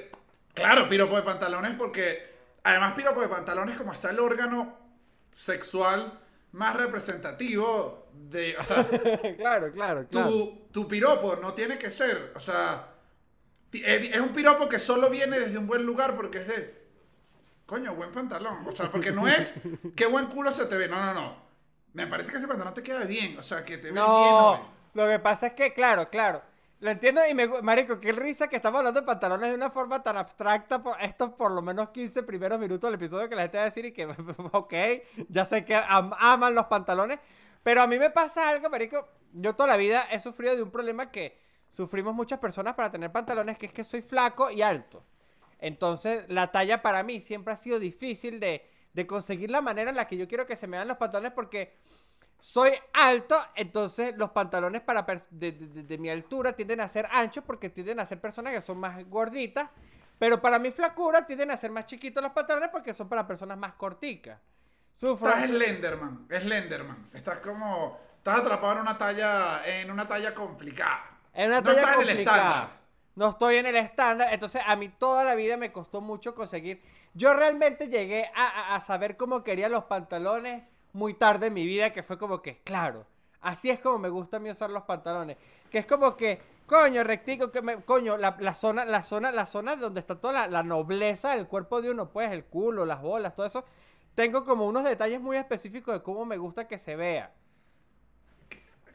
Claro, piropo de pantalones porque además piropo de pantalones como está el órgano sexual más representativo de, o sea, claro, *laughs* claro, claro. tu, tu piropo no tiene que ser, o sea, eh, es un piropo que solo viene desde un buen lugar porque es de, coño, buen pantalón, o sea, porque no es, *laughs* qué buen culo se te ve, no, no, no. Me parece que ese pantalón te queda bien, o sea, que te ve bien. No, lo que pasa es que, claro, claro. Lo entiendo y me marico, qué risa que estamos hablando de pantalones de una forma tan abstracta por estos por lo menos 15 primeros minutos del episodio que la gente va a decir y que, *laughs* ok, ya sé que am- aman los pantalones, pero a mí me pasa algo, marico, yo toda la vida he sufrido de un problema que sufrimos muchas personas para tener pantalones, que es que soy flaco y alto. Entonces, la talla para mí siempre ha sido difícil de, de conseguir la manera en la que yo quiero que se me vean los pantalones porque soy alto, entonces los pantalones para de, de- mi altura tienden a ser anchos porque tienden a ser personas que son más gorditas. Pero para mi flacura tienden a ser más chiquitos los pantalones porque son para personas más corticas. Sufro. Estás Slenderman, Slenderman. Estás como, estás atrapado en una talla, en una talla complicada. En una No talla estás en el estándar. No estoy en el estándar. Entonces, a mí toda la vida me costó mucho conseguir. Yo realmente llegué a, saber cómo quería los pantalones muy tarde en mi vida, que fue como que, claro, así es como me gusta a mí usar los pantalones. Que es como que Coño, rectico, que me, coño, la, la zona, la zona, la zona donde está toda la, la nobleza del cuerpo de uno, pues, el culo, las bolas, todo eso. Tengo como unos detalles muy específicos de cómo me gusta que se vea.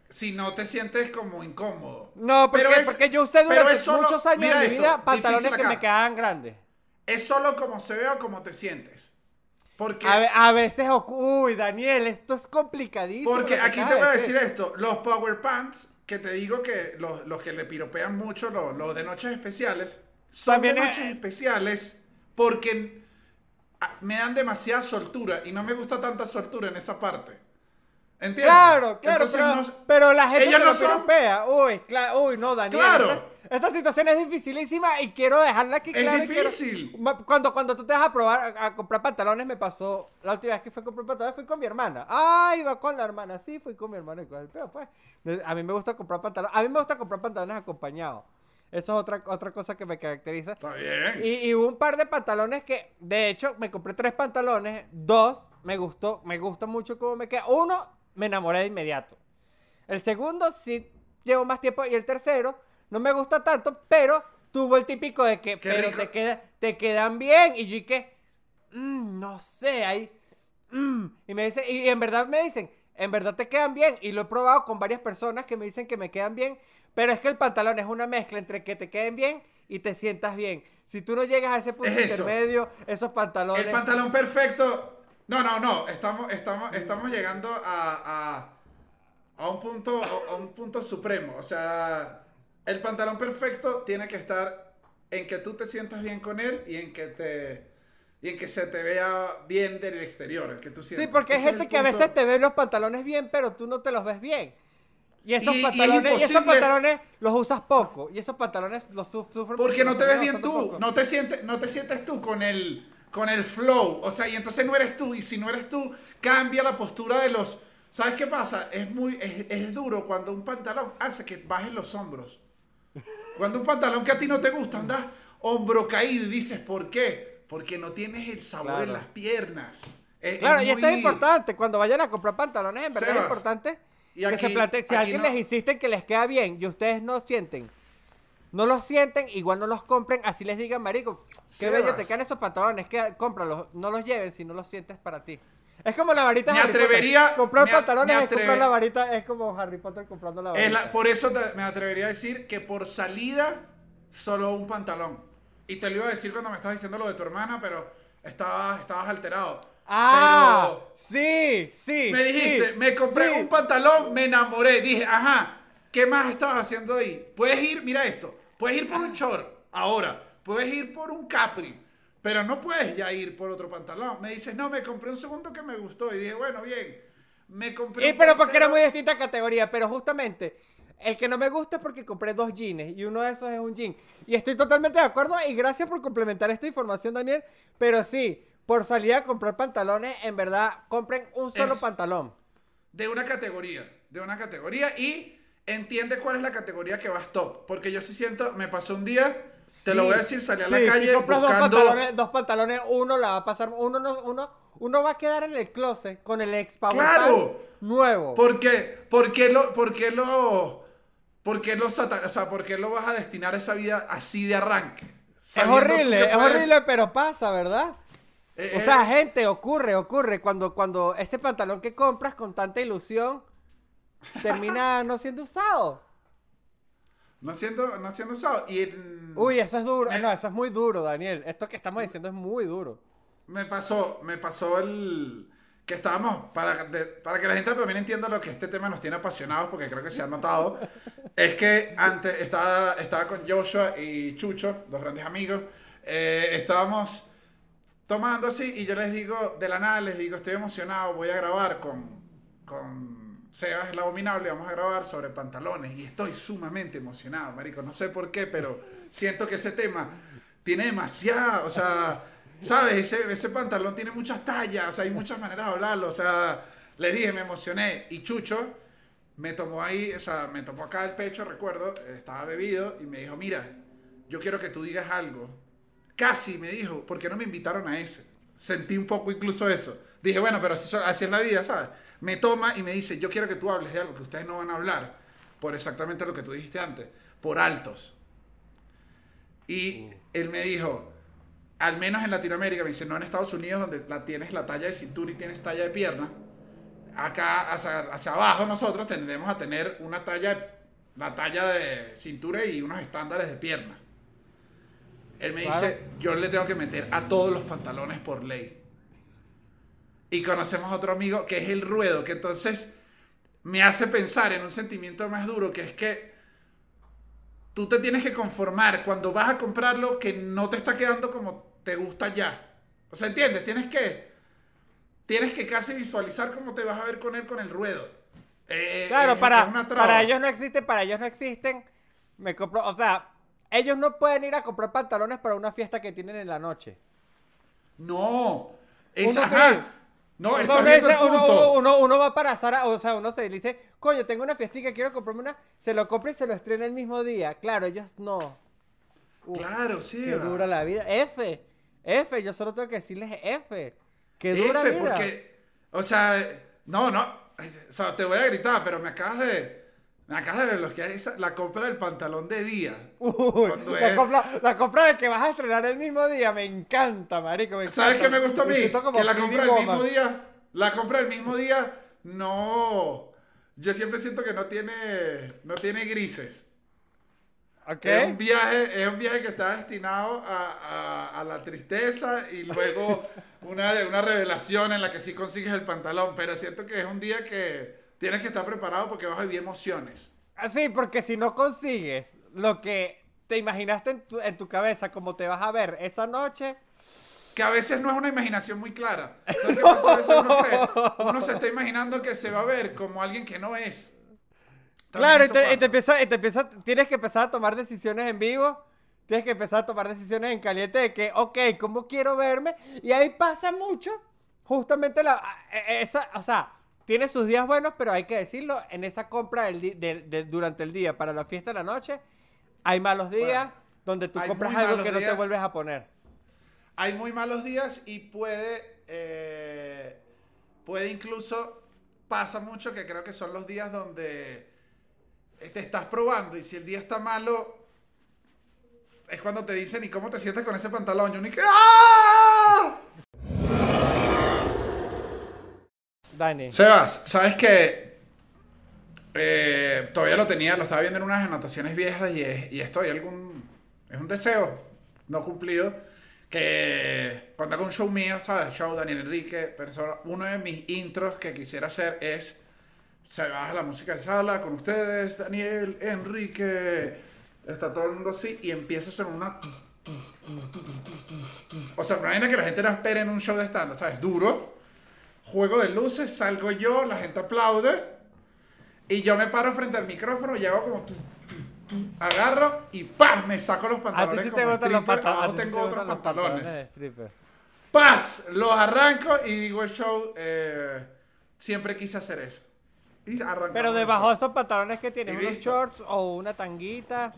Si no te sientes como incómodo. No, porque, Pero es- porque yo usé durante solo- muchos años de mi esto, vida pantalones que me quedaban grandes. Es solo como se ve o como te sientes. Porque, A, ve- a veces, uy, Daniel, esto es complicadísimo. porque aquí te voy a de decir esto. Los Power Pants, que te digo que los, los que le piropean mucho, los, los de noches especiales, son También de es- noches especiales porque me dan demasiada soltura y no me gusta tanta soltura en esa parte. ¿Entiendes? Claro, claro, Entonces, pero, no s- pero la gente que no son- uy, claro, uy, no, Daniel. Claro. Esta, esta situación es dificilísima y quiero dejarla aquí Es clara. quiero- difícil. Cuando, cuando tú te vas a probar a, a comprar pantalones, me pasó. La última vez que fui a comprar pantalones fui con mi hermana. Ay, iba con la hermana. Sí, fui con mi hermana y con el peo, pues. A mí me gusta comprar pantalones. A mí me gusta comprar pantalones acompañados. Eso es otra, otra cosa que me caracteriza. Está bien. Y, y hubo un par de pantalones que, de hecho, me compré tres pantalones. Dos, me gustó, me gusta mucho cómo me queda. Uno, me enamoré de inmediato. El segundo, sí llevo más tiempo. Y el tercero, no me gusta tanto, pero tuvo el típico de que, Qué pero rico. te, queda, te quedan bien. Y yo y que, "Mm, no sé, ahí. mm". Y me dicen, y en verdad me dicen, en verdad te quedan bien. Y lo he probado con varias personas que me dicen que me quedan bien. Pero es que el pantalón es una mezcla entre que te queden bien y te sientas bien. Si tú no llegas a ese punto Es eso. intermedio, esos pantalones. El pantalón perfecto. No, no, no. Estamos, estamos, estamos llegando a, a, a un punto, a un punto supremo. O sea, el pantalón perfecto tiene que estar en que tú te sientas bien con él y en que te y en que se te vea bien del exterior, el que tú Sí, porque hay gente que a veces te ve los pantalones bien, pero tú no te los ves bien. Y esos Y- y es pantalones, y, esos imposible- pantalones los usas poco. Y esos pantalones los su- sufren Porque no te ves bien tú, no te sientes, no te sientes tú con el, con el flow, o sea, y entonces no eres tú, y si no eres tú, cambia la postura de los, ¿sabes qué pasa? Es muy, es, es duro cuando un pantalón hace que bajen los hombros. Cuando un pantalón que a ti no te gusta, andas hombro caído y dices, ¿por qué? Porque no tienes el sabor Claro. en las piernas. Es- Claro, es y esto es importante. Cuando vayan a comprar pantalones, en verdad es importante y que se planteen. Si alguien no- les insiste que les queda bien y ustedes no sienten, no los sienten, igual no los compren. Así les digan, marico, qué bello te quedan esos pantalones, que cómpralos, no los lleven si no los sientes para ti. Es como la varita Me de Harry Potter. atrevería- Comprar pantalones me es comprar la varita, es como Harry Potter comprando la varita. La- por eso te- me atrevería a decir que por salida, solo un pantalón. Y te lo iba a decir cuando me estabas diciendo lo de tu hermana, pero estabas, estabas alterado. Ah, Pero sí, sí. me dijiste, sí, me compré sí. un pantalón, me enamoré. Dije, ajá, ¿qué más estabas haciendo ahí? Puedes ir, mira esto, puedes ir por un short ahora, puedes ir por un capri, pero no puedes ya ir por otro pantalón. Me dices, no, me compré un segundo que me gustó. Y dije, bueno, bien, me compré Y un pero porque era muy distinta categoría, pero justamente el que no me gusta es porque compré dos jeans y uno de esos es un jean. Y estoy totalmente de acuerdo y gracias por complementar esta información, Daniel. Pero sí, por salir a comprar pantalones, en verdad, compren un solo Es- pantalón. de una categoría, de una categoría y entiende cuál es la categoría que vas top. Porque yo sí siento, me pasó un día, te lo voy a decir, salí a sí, la calle si compras dos buscando... pantalones, dos pantalones, uno la va a pasar, uno no, uno, uno va a quedar en el closet con el ex ¡Claro! Nuevo. ¿Por qué? ¿Por qué lo, por qué lo, por qué lo satan- o sea, por qué lo vas a destinar a esa vida así de arranque? es horrible, es puedes- horrible, pero pasa, ¿verdad? Eh, O eh, sea, gente, ocurre, ocurre. Cuando, cuando ese pantalón que compras con tanta ilusión termina no siendo usado. no siendo, no siendo usado. Y en- Uy, eso es duro. Me- No, eso es muy duro, Daniel. Esto que estamos diciendo es muy duro. Me pasó, me pasó el que estábamos, para, de- para que la gente también entienda lo que este tema nos tiene apasionados, porque creo que se han notado, *laughs* es que antes estaba, estaba con Joshua y Chucho, dos grandes amigos, eh, estábamos tomando así y yo les digo, de la nada les digo, estoy emocionado, voy a grabar con, con Sebas el Abominable, vamos a grabar sobre pantalones y estoy sumamente emocionado, marico, no sé por qué, pero siento que ese tema tiene demasiada, o sea, ¿sabes? Ese, ese pantalón tiene muchas tallas, o sea, hay muchas maneras de hablarlo, o sea, les dije, me emocioné y Chucho me tomó ahí, o sea, me tomó acá el pecho, recuerdo, estaba bebido y me dijo, mira, yo quiero que tú digas algo. Casi me dijo, ¿por qué no me invitaron a ese? Sentí un poco incluso eso. Dije, bueno, pero así, así es la vida, ¿sabes? Me toma y me dice, yo quiero que tú hables de algo que ustedes no van a hablar, por exactamente lo que tú dijiste antes. por altos. Y él me dijo, al menos en Latinoamérica, me dice, no en Estados Unidos, donde la tienes la talla de cintura y tienes talla de pierna. Acá, hacia, hacia abajo, nosotros tendremos a tener una talla, la talla de cintura y unos estándares de pierna. Él me dice, yo le tengo que meter a todos los pantalones por ley. Y conocemos a otro amigo que es el ruedo, que entonces me hace pensar en un sentimiento más duro, que es que tú te tienes que conformar cuando vas a comprarlo que no te está quedando como te gusta ya. O sea, ¿entiendes? Tienes que, tienes que casi visualizar cómo te vas a ver con él con el ruedo. Eh, Claro, es- para, para ellos no existen, para ellos no existen. Me compro, o sea, ellos no pueden ir a comprar pantalones para una fiesta que tienen en la noche. No. Es, ajá. No, estás uno, viendo dice- el uno- punto. uno- uno- uno va para Zara, o sea, uno se dice, coño, tengo una fiestica, quiero comprarme una, se lo compra y se lo estrena el mismo día. Claro, ellos no. Uf, Claro, sí. Va. dura la vida. F, F, yo solo tengo que decirles F. Qué dura F, vida. porque, o sea, no, no, o sea, te voy a gritar, pero me acabas de, acabas de bloquear esa- la compra del pantalón de día. Uy, la, es- compra, la compra de que vas a estrenar el mismo día me encanta, marico. me ¿Sabes qué me gusta a mí? Que la compra del mismo día, la compra del mismo día, no, yo siempre siento que no tiene, no tiene grises. Es un viaje, es un viaje que está destinado a, a- a la tristeza y luego *laughs* una, una revelación en la que sí consigues el pantalón, pero siento que es un día que tienes que estar preparado porque vas a vivir emociones. Sí, porque si no consigues lo que te imaginaste en tu, en tu cabeza, como te vas a ver esa noche, Que a veces no es una imaginación muy clara. *laughs* ¿Sabes qué pasa? A veces uno, cree- uno se está imaginando que se va a ver como alguien que no es. También claro, y te, y te empieza, y te empieza, tienes que empezar a tomar decisiones en vivo, tienes que empezar a tomar decisiones en caliente de que, ok, ¿cómo quiero verme? Y ahí pasa mucho, justamente la, e- esa, o sea, tiene sus días buenos, pero hay que decirlo, en esa compra del del- del- durante el día para la fiesta de la noche, hay malos días Bueno, donde tú compras algo que no te vuelves a poner. Hay muy malos días y puede, eh, puede incluso, pasa mucho que creo que son los días donde eh, te estás probando y si el día está malo, es cuando te dicen, ¿y cómo te sientes con ese pantalón? Y uno ¡ah! Dani. Sebas, ¿sabes que todavía lo tenía, lo estaba viendo en unas anotaciones viejas y es, y esto hay algún, es un deseo no cumplido que cuando hago un show mío, ¿sabes? Show Daniel Enrique, persona, uno de mis intros que quisiera hacer es se baja la música de sala con ustedes, Daniel Enrique, está todo el mundo así y empieza a ser una o sea, una que la gente no espera en un show de stand ¿sabes? Duro. Juego de luces, salgo yo, la gente aplaude. Y yo me paro frente al micrófono y hago como. tu, agarro y ¡pam! Me saco los A ti pantalones. sí te gustan los pantalones. Abajo tengo otros pantalones. ¡Paz! Los arranco y digo el show. eh, siempre quise hacer eso. Y Pero debajo de esos pantalones que tienes, unos shorts o una tanguita.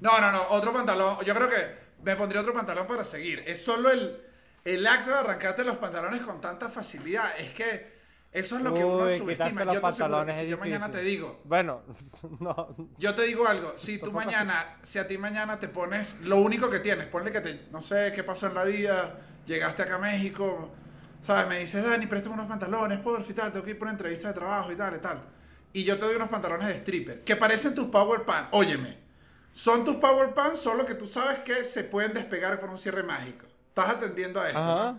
No, no, no, otro pantalón. Yo creo que me pondría otro pantalón para seguir. Es solo el, el acto de arrancarte los pantalones con tanta facilidad. Es que eso es lo que uno Uy, subestima. los Yo pantalones si yo mañana te digo, Bueno, *laughs* no. yo te digo algo, si tú mañana, si a ti mañana te pones lo único que tienes, ponle que te, no sé qué pasó en la vida, llegaste acá a México, ¿sabes? Me dices, Dani, préstame unos pantalones, por y tal, tengo que ir por una entrevista de trabajo y tal y tal. Y yo te doy unos pantalones de stripper, que parecen tus power pants. Óyeme, son tus power pants, solo que tú sabes que se pueden despegar con un cierre mágico. Estás atendiendo a esto. ¿no? Ajá.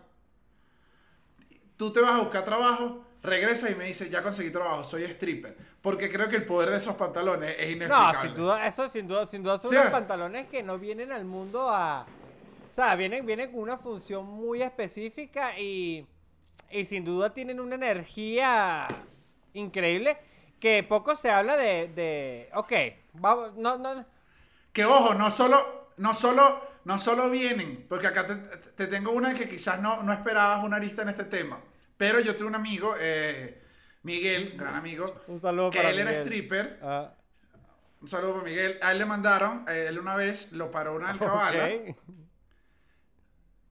Tú te vas a buscar trabajo, regresas y me dices, ya conseguí trabajo, soy stripper. Porque creo que el poder de esos pantalones es No, inexplicable. sin duda, eso sin duda, sin duda son Sí. unos pantalones que no vienen al mundo a. O sea, vienen, vienen con una función muy específica y, y sin duda tienen una energía increíble que poco se habla de. de ok, vamos, no, no, Que ojo, no solo, no solo, no solo vienen, porque acá te, te tengo una que quizás no, no esperabas una arista en este tema, pero yo tengo un amigo, eh, Miguel, gran amigo, Un saludo que para él era stripper, ah, un saludo para Miguel, a él le mandaron, eh, él una vez lo paró una *laughs* alcabala ok.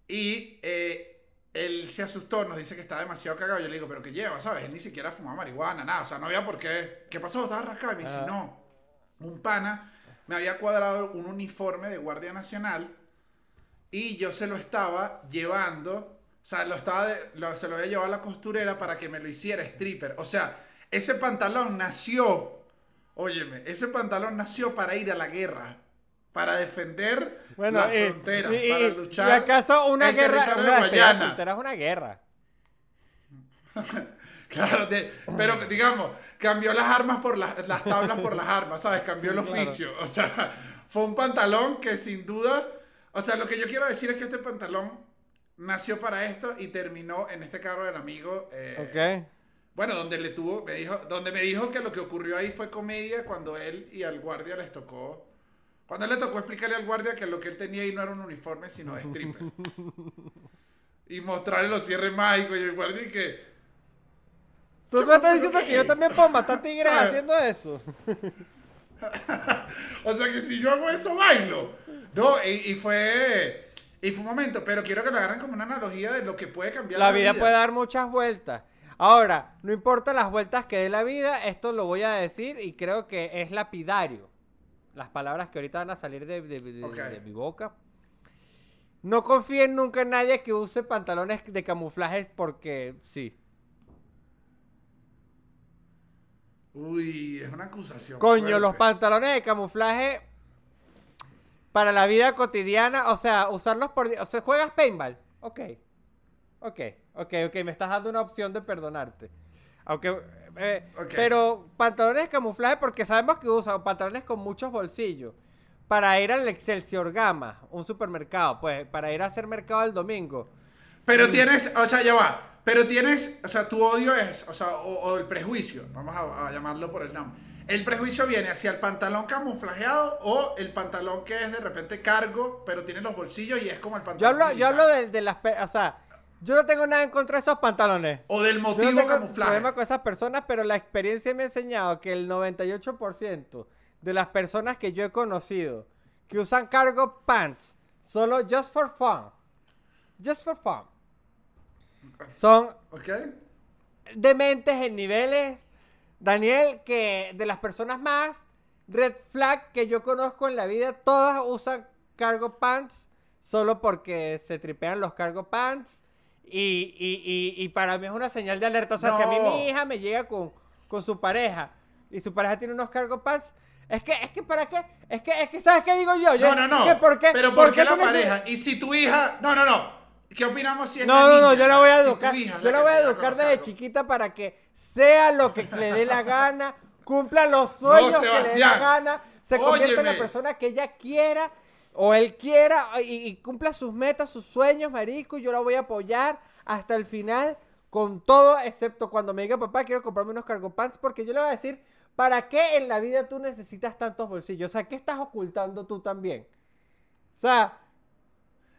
y eh, él se asustó, nos dice que está demasiado cagado, yo le digo, pero ¿qué lleva? ¿Sabes? Él ni siquiera fumaba marihuana, nada, o sea, no había por qué, ¿qué pasó? ¿Estaba rascado? Y me dice, no, un pana me había cuadrado un uniforme de Guardia Nacional y yo se lo estaba llevando, o sea, lo estaba de- lo- se lo había llevado a la costurera para que me lo hiciera stripper. O sea, ese pantalón nació, óyeme, ese pantalón nació para ir a la guerra, para defender Bueno, la frontera, para luchar. ¿y acaso una el guerra, una soltera es una guerra? *laughs* Claro, de- pero digamos, cambió las armas por las, las tablas por las armas, ¿sabes? Cambió el *laughs* Claro. oficio. O sea, fue un pantalón que sin duda. O sea, lo que yo quiero decir es que este pantalón nació para esto y terminó en este carro del amigo. eh, Ok. Bueno, donde le tuvo, me dijo, donde me dijo que lo que ocurrió ahí fue comedia cuando él y al guardia les tocó. Cuando él le tocó explicarle al guardia que lo que él tenía ahí no era un uniforme, sino de *laughs* stripper. y mostrarle los cierres mágicos y el guardia y que. ¿Tú me estás diciendo que yo también puedo matar tigres *laughs* haciendo eso? *laughs* O sea que si yo hago eso, bailo. No, y, y fue. Y fue un momento, pero quiero que lo agarren como una analogía de lo que puede cambiar La vida puede dar muchas vueltas. Ahora, no importa las vueltas que dé la vida, esto lo voy a decir y creo que es lapidario. Las palabras que ahorita van a salir de, de- de- Ok. de mi boca. No confíen nunca en nadie que use pantalones de camuflaje porque sí. Uy, es una acusación. Coño, los pantalones de camuflaje para la vida cotidiana, o sea, usarlos por... O sea, ¿juegas paintball? Ok. Ok, ok, ok, me estás dando una opción de perdonarte. Aunque... eh. Pero pantalones de camuflaje porque sabemos que usan pantalones con muchos bolsillos. Para ir al Excelsior Gama, un supermercado, pues, para ir a hacer mercado el domingo. Pero tienes, o sea, ya va. Pero tienes, o sea, tu odio es, o sea, o, o el prejuicio, vamos a, a llamarlo por el nombre. El prejuicio viene hacia el pantalón camuflajeado o el pantalón que es de repente cargo, pero tiene los bolsillos y es como el Yo pantalón. hablo, yo hablo de, de las... O sea, yo no tengo nada en contra de esos pantalones. O del Yo motivo no tengo camuflaje. problema con esas personas, pero la experiencia me ha enseñado que el 98% de las personas que yo he conocido que usan cargo pants solo just for fun, just for fun, son dementes en niveles, Daniel, que de las personas más red flag que yo conozco en la vida, todas usan cargo pants solo porque se tripean los cargo pants. Y, y- y- y para mí es una señal de alerta. O sea, si a mí No. mi hija me llega con, con su pareja y su pareja tiene unos cargo pants, es que, es que, ¿para qué? Es que, es que, ¿sabes qué digo yo? Yo- No, no, no. que ¿Por qué? Pero ¿por qué la pareja? Y si tu hija. No, no, no. ¿Qué opinamos si es no, la no, no, yo la voy a Si educar. hija yo la voy a educar desde chiquita para que sea lo que le dé la gana, cumpla los sueños que le dé la gana, se convierta en la persona que ella quiera o él quiera y, y cumpla sus metas, sus sueños, marico. y Yo la voy a apoyar hasta el final con todo, excepto cuando me diga papá, quiero comprarme unos cargo pants, porque yo le voy a decir, ¿para qué en la vida tú necesitas tantos bolsillos? O sea, ¿qué estás ocultando tú también? O sea,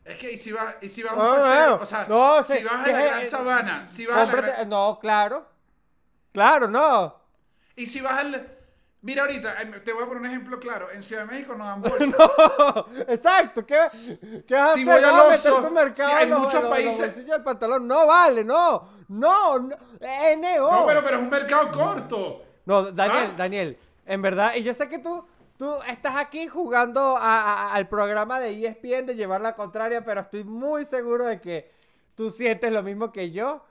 Es que, ¿y si vas, y si vas a un paseo? no, O sea, no, si vas a la Gran Sabana, si vas a la gran- no, claro. Claro, no. Y si vas al. Mira, ahorita, te voy a poner un ejemplo claro. En Ciudad de México no dan *laughs* bolsa. No, exacto. ¿Qué, qué vas a Si hacer? voy al ¿Vas a meter tu mercado si hay los- muchos los- los países- bolsillos del pantalón? No vale, no. No, no. NO. No, pero, pero es un mercado corto. No, Daniel, Ah. Daniel, en verdad, y yo sé que tú, tú estás aquí jugando a- a- al programa de ESPN de llevar la contraria, pero estoy muy seguro de que tú sientes lo mismo que yo.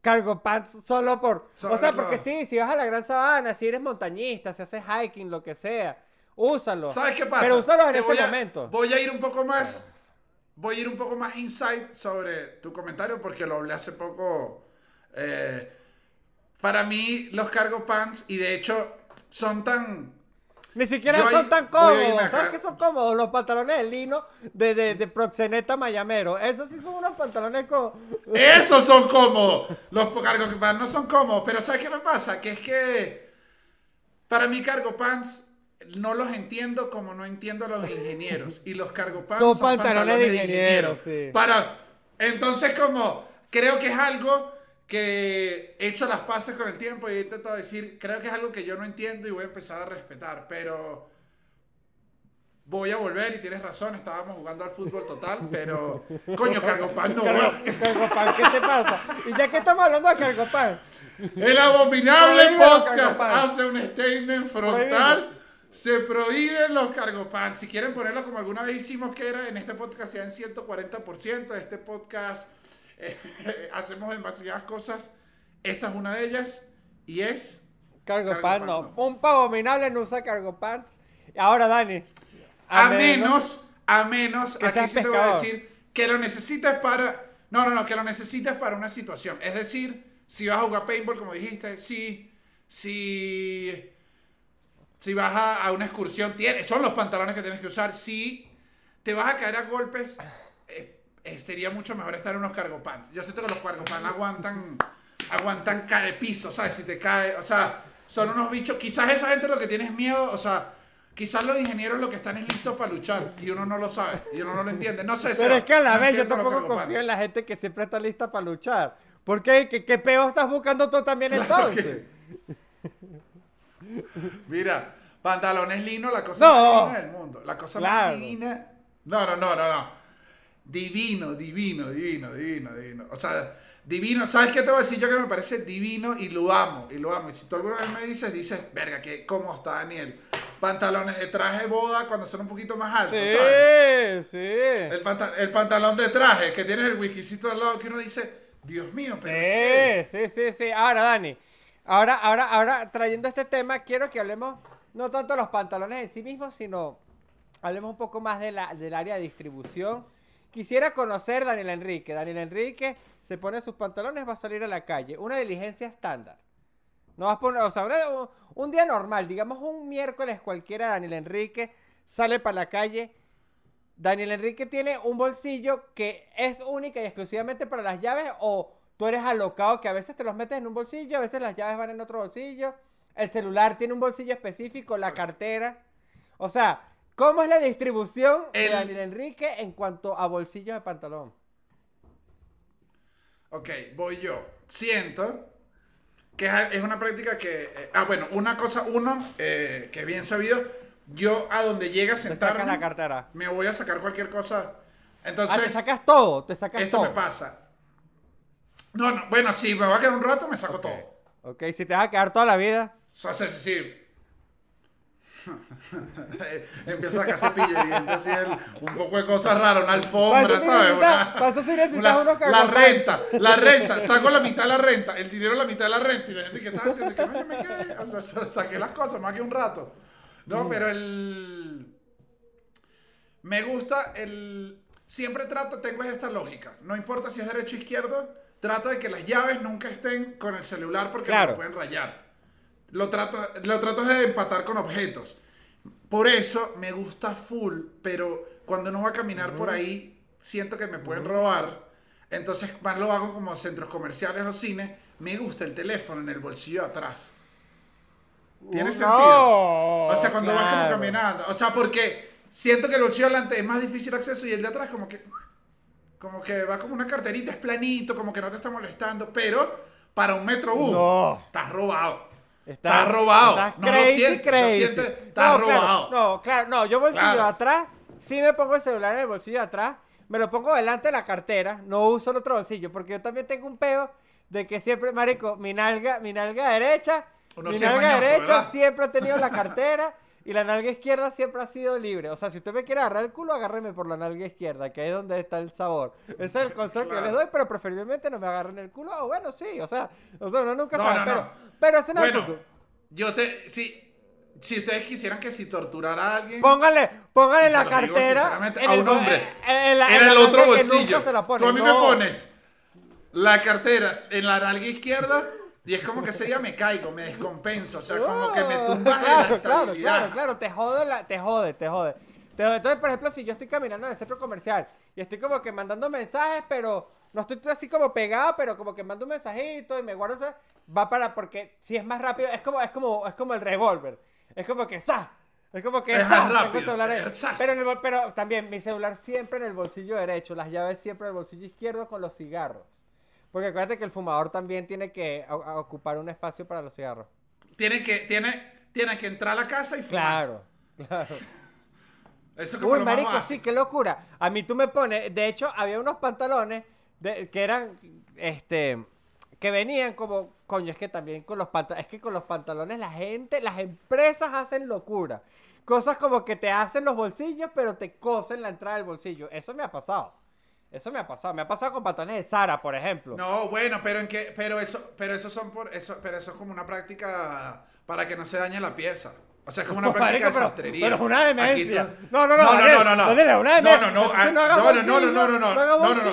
Cargo pants solo por... Solo, o sea, porque sí, si vas a la Gran Sabana, si eres montañista, si haces hiking, lo que sea, úsalo. ¿Sabes qué pasa? Pero úsalo en Te ese voy a- momento. Voy a ir un poco más. Voy a ir un poco más insight sobre tu comentario porque lo hablé hace poco. eh, para mí, los cargo pants, y de hecho, son tan. Ni siquiera Yo ahí son tan cómodos. ¿Sabes qué son cómodos? Los pantalones de lino de, de, de proxeneta mayamero. Esos sí son unos pantalones con... Esos son cómodos. Los cargo pants no son cómodos. Pero ¿sabes qué me pasa? Que es que. Para mí, cargo pants. No los entiendo como no entiendo a los ingenieros. Y los cargo pants Son pantalones de ingenieros, sí. Para. Entonces, como. Creo que es algo que he hecho las paces con el tiempo y he intentado decir. Creo que es algo que yo no entiendo y voy a empezar a respetar. Pero. Voy a volver y tienes razón. Estábamos jugando al fútbol total. Pero. *laughs* Coño, cargo pants no. Cargo. Cargopan, ¿qué te pasa? Y ya que estamos hablando de Cargopan, El abominable podcast Cargopan. hace un statement frontal Se prohíben los cargo pants. Si quieren ponerlo como alguna vez hicimos que era en este podcast en 140%. Este podcast eh, *laughs* hacemos demasiadas cosas. Esta es una de ellas y es Cargo, Cargo pants, pants, no. Un abominable no usa cargo pants. Ahora, Dani. a menos, a menos, Que aquí sí te voy a pescador. decir que lo necesites para, no, no, no, que lo necesites para una situación. Es decir, si vas a jugar paintball, como dijiste, si, si, si vas a, a una excursión, tienes, son los pantalones que tienes que usar. Si te vas a caer a golpes, eh, sería mucho mejor estar en unos cargo pants. Yo siento que los cargo pants aguantan, aguantan cae piso, ¿sabes? Si te cae, o sea, son unos bichos. Quizás esa gente lo que tiene es miedo, o sea, quizás los ingenieros lo que están es listos para luchar y uno no lo sabe y uno no lo entiende. No sé. Pero es que a la no vez yo tampoco confío en la gente que siempre está lista para luchar. ¿Por qué? ¿Qué, qué peo estás buscando tú también Claro que- entonces? *laughs* Mira, pantalones lino, la cosa No. más divina del mundo. La cosa Claro. más. No, no, no, no, no. Divino, divino, divino, divino, divino. O sea, divino. ¿Sabes qué te voy a decir yo que me parece divino y lo amo? Y lo amo. Y si tú alguna vez me dices, dices, verga, que ¿cómo está Daniel? Pantalones de traje boda cuando son un poquito más altos, ¿sabes? Sí, sí. El, panta- el pantalón de traje que tienes el whiskycito al lado que uno dice, Dios mío, pero es que- Sí, sí, sí, sí. Ahora, Dani, ahora, ahora, ahora, trayendo este tema, quiero que hablemos no tanto de los pantalones en sí mismos, sino hablemos un poco más de la, del área de distribución. Quisiera conocer Daniel Enrique. Daniel Enrique se pone sus pantalones, va a salir a la calle. Una diligencia estándar. No vas a poner, o sea, un, un día normal, digamos un miércoles cualquiera, Daniel Enrique sale para la calle. Daniel Enrique tiene un bolsillo que es única y exclusivamente para las llaves o tú eres alocado que a veces te los metes en un bolsillo, a veces las llaves van en otro bolsillo. El celular tiene un bolsillo específico, la cartera. O sea, ¿cómo es la distribución de El- Daniel Enrique en cuanto a bolsillos de pantalón? Ok, voy yo. Siento que es es una práctica que... eh, ah, bueno, una cosa, uno, eh, que bien sabido, yo a donde llega a Te sentarme, sacas la cartera. me voy a sacar cualquier cosa. Ah, Entonces, te sacas todo, te sacas esto todo. me pasa. No, no, bueno, si me va a quedar un rato, me saco todo. Ok, si te vas a quedar toda la vida. O sea, sí, sí. *laughs* Empieza a cepillo y así el- un poco de cosas raras, una alfombra, ¿sabes? Una- una- La renta, la renta, saco la mitad de la renta, el dinero la mitad de la renta y la gente que está haciendo que no, yo me quedé, o sea, sa- saqué las cosas más que un rato. No, pero el... Me gusta el... Siempre trato, tengo esta lógica, no importa si es derecho o izquierdo, trato de que las llaves nunca estén con el celular porque me Claro. lo pueden rayar. Lo trato, lo trato de empatar con objetos. Por eso me gusta full, pero cuando uno va a caminar por ahí, siento que me pueden robar. Entonces, más lo hago como centros comerciales o cine. Me gusta el teléfono en el bolsillo atrás. ¿Tiene Uh, sentido? no, o sea, cuando vas como claro. caminando. O sea, porque siento que el bolsillo delante es más difícil acceso y el de atrás como que... Como que va como una carterita, es planito, como que no te está molestando. Pero para un metro uno, No. estás robado. Está- robado. Estás No lo crazy, lo crazy. sientes, estás no, claro, robado. no, claro, no, yo bolsillo Claro. de atrás, sí me pongo el celular en el bolsillo de atrás, me lo pongo delante de la cartera, no uso el otro bolsillo, porque yo también tengo un peo de que siempre, marico, mi nalga, mi nalga derecha, Uno mi nalga mañoso, derecha ¿verdad? siempre ha tenido la cartera *laughs* y la nalga izquierda siempre ha sido libre. O sea, si usted me quiere agarrar el culo, agárreme por la nalga izquierda, que ahí es donde está el sabor. Ese es el consejo que Claro. les doy, pero preferiblemente no me agarren el culo. O bueno, sí, o sea, o sea uno nunca No, sabe, no, pero, no. pero ese no Bueno, yo te... Si, si ustedes quisieran que si torturara a alguien... Póngale, póngale la digo cartera en a el un hombre. en- en la- en la el otro que bolsillo. Tú a mí me No. pones la cartera en la nalga izquierda y es como que ese día me caigo, me descompenso. O sea, como que me Oh, tumbas de la claro, claro, claro, claro, te jode, la- te jode, te jode. Te jode. Entonces, por ejemplo, si yo estoy caminando en el centro comercial y estoy como que mandando mensajes, pero no estoy así como pegado, pero como que mando un mensajito y me guardo, ese- va para, porque si es más rápido, es como, es como, es como el revólver. Es como que ¡za! Es como que Es más rápido, pero, en el pero también mi celular siempre en el bolsillo derecho, las llaves siempre en el bolsillo izquierdo con los cigarros. Porque acuérdate que el fumador también tiene que ocupar un espacio para los cigarros. Tiene que, tiene, tiene que entrar a la casa y fumar. Claro, claro. *laughs* Eso es como Uy, marico, sí, qué locura. A mí tú me pones, de hecho, había unos pantalones de- que eran, este, que venían como, coño, es que también con los pantalones, es que con los pantalones la gente, las empresas hacen locura. Cosas como que te hacen los bolsillos, pero te cosen la entrada del bolsillo. Eso me ha pasado. Eso me ha pasado. Me ha pasado con pantalones de Sara, por ejemplo. No, bueno, pero en que, pero eso, pero eso son por eso, pero eso es como una práctica para que no se dañe la pieza. O sea, es como una *laughs* No, práctica de sastrería. pero es una demencia. No, no, no, no, no, no, no. Demencia. No, no, no, ah, no no, no, no, no, no, no, no hagas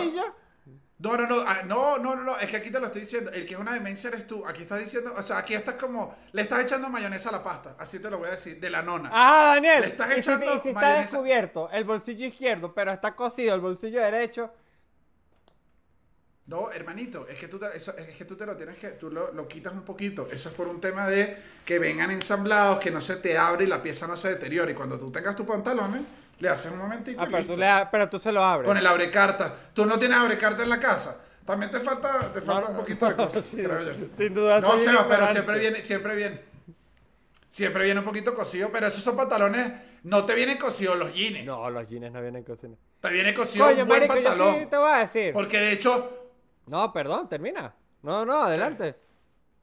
no, no, no. bolsillo. No, no, no, ah, no, no, no, no, es que aquí te lo estoy diciendo. El que es una demencia eres tú. Aquí estás diciendo, o sea, aquí estás como, le estás echando mayonesa a la pasta. Así te lo voy a decir, de la nona. Ah, Daniel. Le estás y si, echando y si está descubierto el bolsillo izquierdo, pero está cosido el bolsillo derecho. No, hermanito, es que tú te, eso- es que tú te lo tienes que, tú lo, lo quitas un poquito. Eso es por un tema de que vengan ensamblados, que no se te abre y la pieza no se deteriore. Y cuando tú tengas tus pantalones, le haces un momentico Ah, y pero tú, le pero tú se lo abres. Con el abrecarta. Tú no tienes abrecarta en la casa. También te falta, te falta No, un no, poquito de no, cosas, sí, creo yo. sin duda No, Seba, pero siempre viene, siempre viene. Siempre viene un poquito cosido, pero esos son pantalones, no te vienen cosidos los jeans. No, los jeans no vienen cocidos. Te viene cosido un buen marico, yo pantalón. sí te voy a decir. Porque de hecho, No, perdón, termina. No, no, adelante.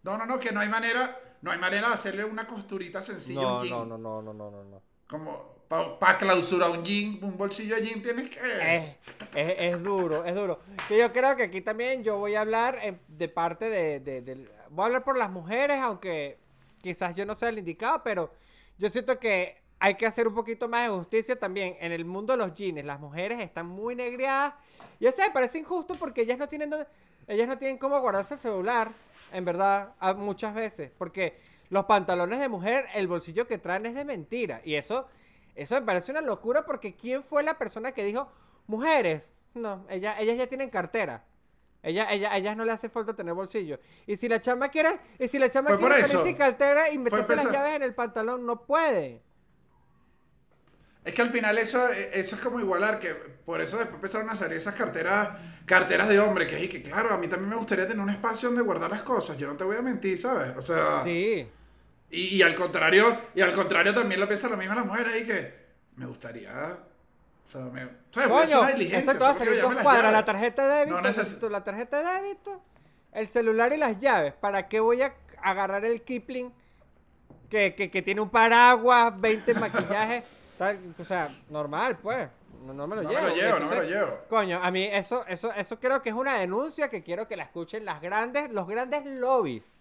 no, no, no, que no hay manera, no hay manera de hacerle una costurita sencilla No, un jean. no, no, no, no, no, no. Como para clausurar un jean, un bolsillo de jean tienes que... Es, es, duro, es duro. Yo creo que aquí también yo voy a hablar eh, de parte de, de- Voy a hablar por las mujeres, aunque quizás yo no sea el indicado, pero yo siento que hay que hacer un poquito más de justicia también. En el mundo de los jeans, las mujeres están muy negriadas. Y eso me parece injusto porque ellas no tienen dónde- ellas no tienen cómo guardarse el celular, en verdad, muchas veces. Porque los pantalones de mujer, el bolsillo que traen es de mentira. Y eso, eso me parece una locura porque ¿quién fue la persona que dijo, mujeres? No, ellas, ellas ya tienen cartera. Ella, ella, ellas no le hace falta tener bolsillo. Y si la chama quiere, y si la chama quiere sin cartera y meterse las llaves en el pantalón, no puede. Es que al final eso, eso es como igualar, que por eso después empezaron a salir esas carteras, carteras de hombre, que que claro, a mí también me gustaría tener un espacio donde guardar las cosas, yo no te voy a mentir, ¿sabes? O sea, Sí. Y, y al contrario, y al contrario también lo piensan lo mismo las mujeres y que me gustaría, o sea, me, ¿sabes? Coño, una diligencia, va a salir dos cuadras, la tarjeta de débito, No necesito- la tarjeta de débito, el celular y las llaves. ¿Para qué voy a agarrar el Kipling que, que, que tiene un paraguas, 20 *laughs* maquillajes? tal? O sea, normal, pues. No, no me lo No me llevo. lo llevo, no me lo llevo. Coño, a mí eso, eso, eso creo que es una denuncia que quiero que la escuchen las grandes, los grandes lobbies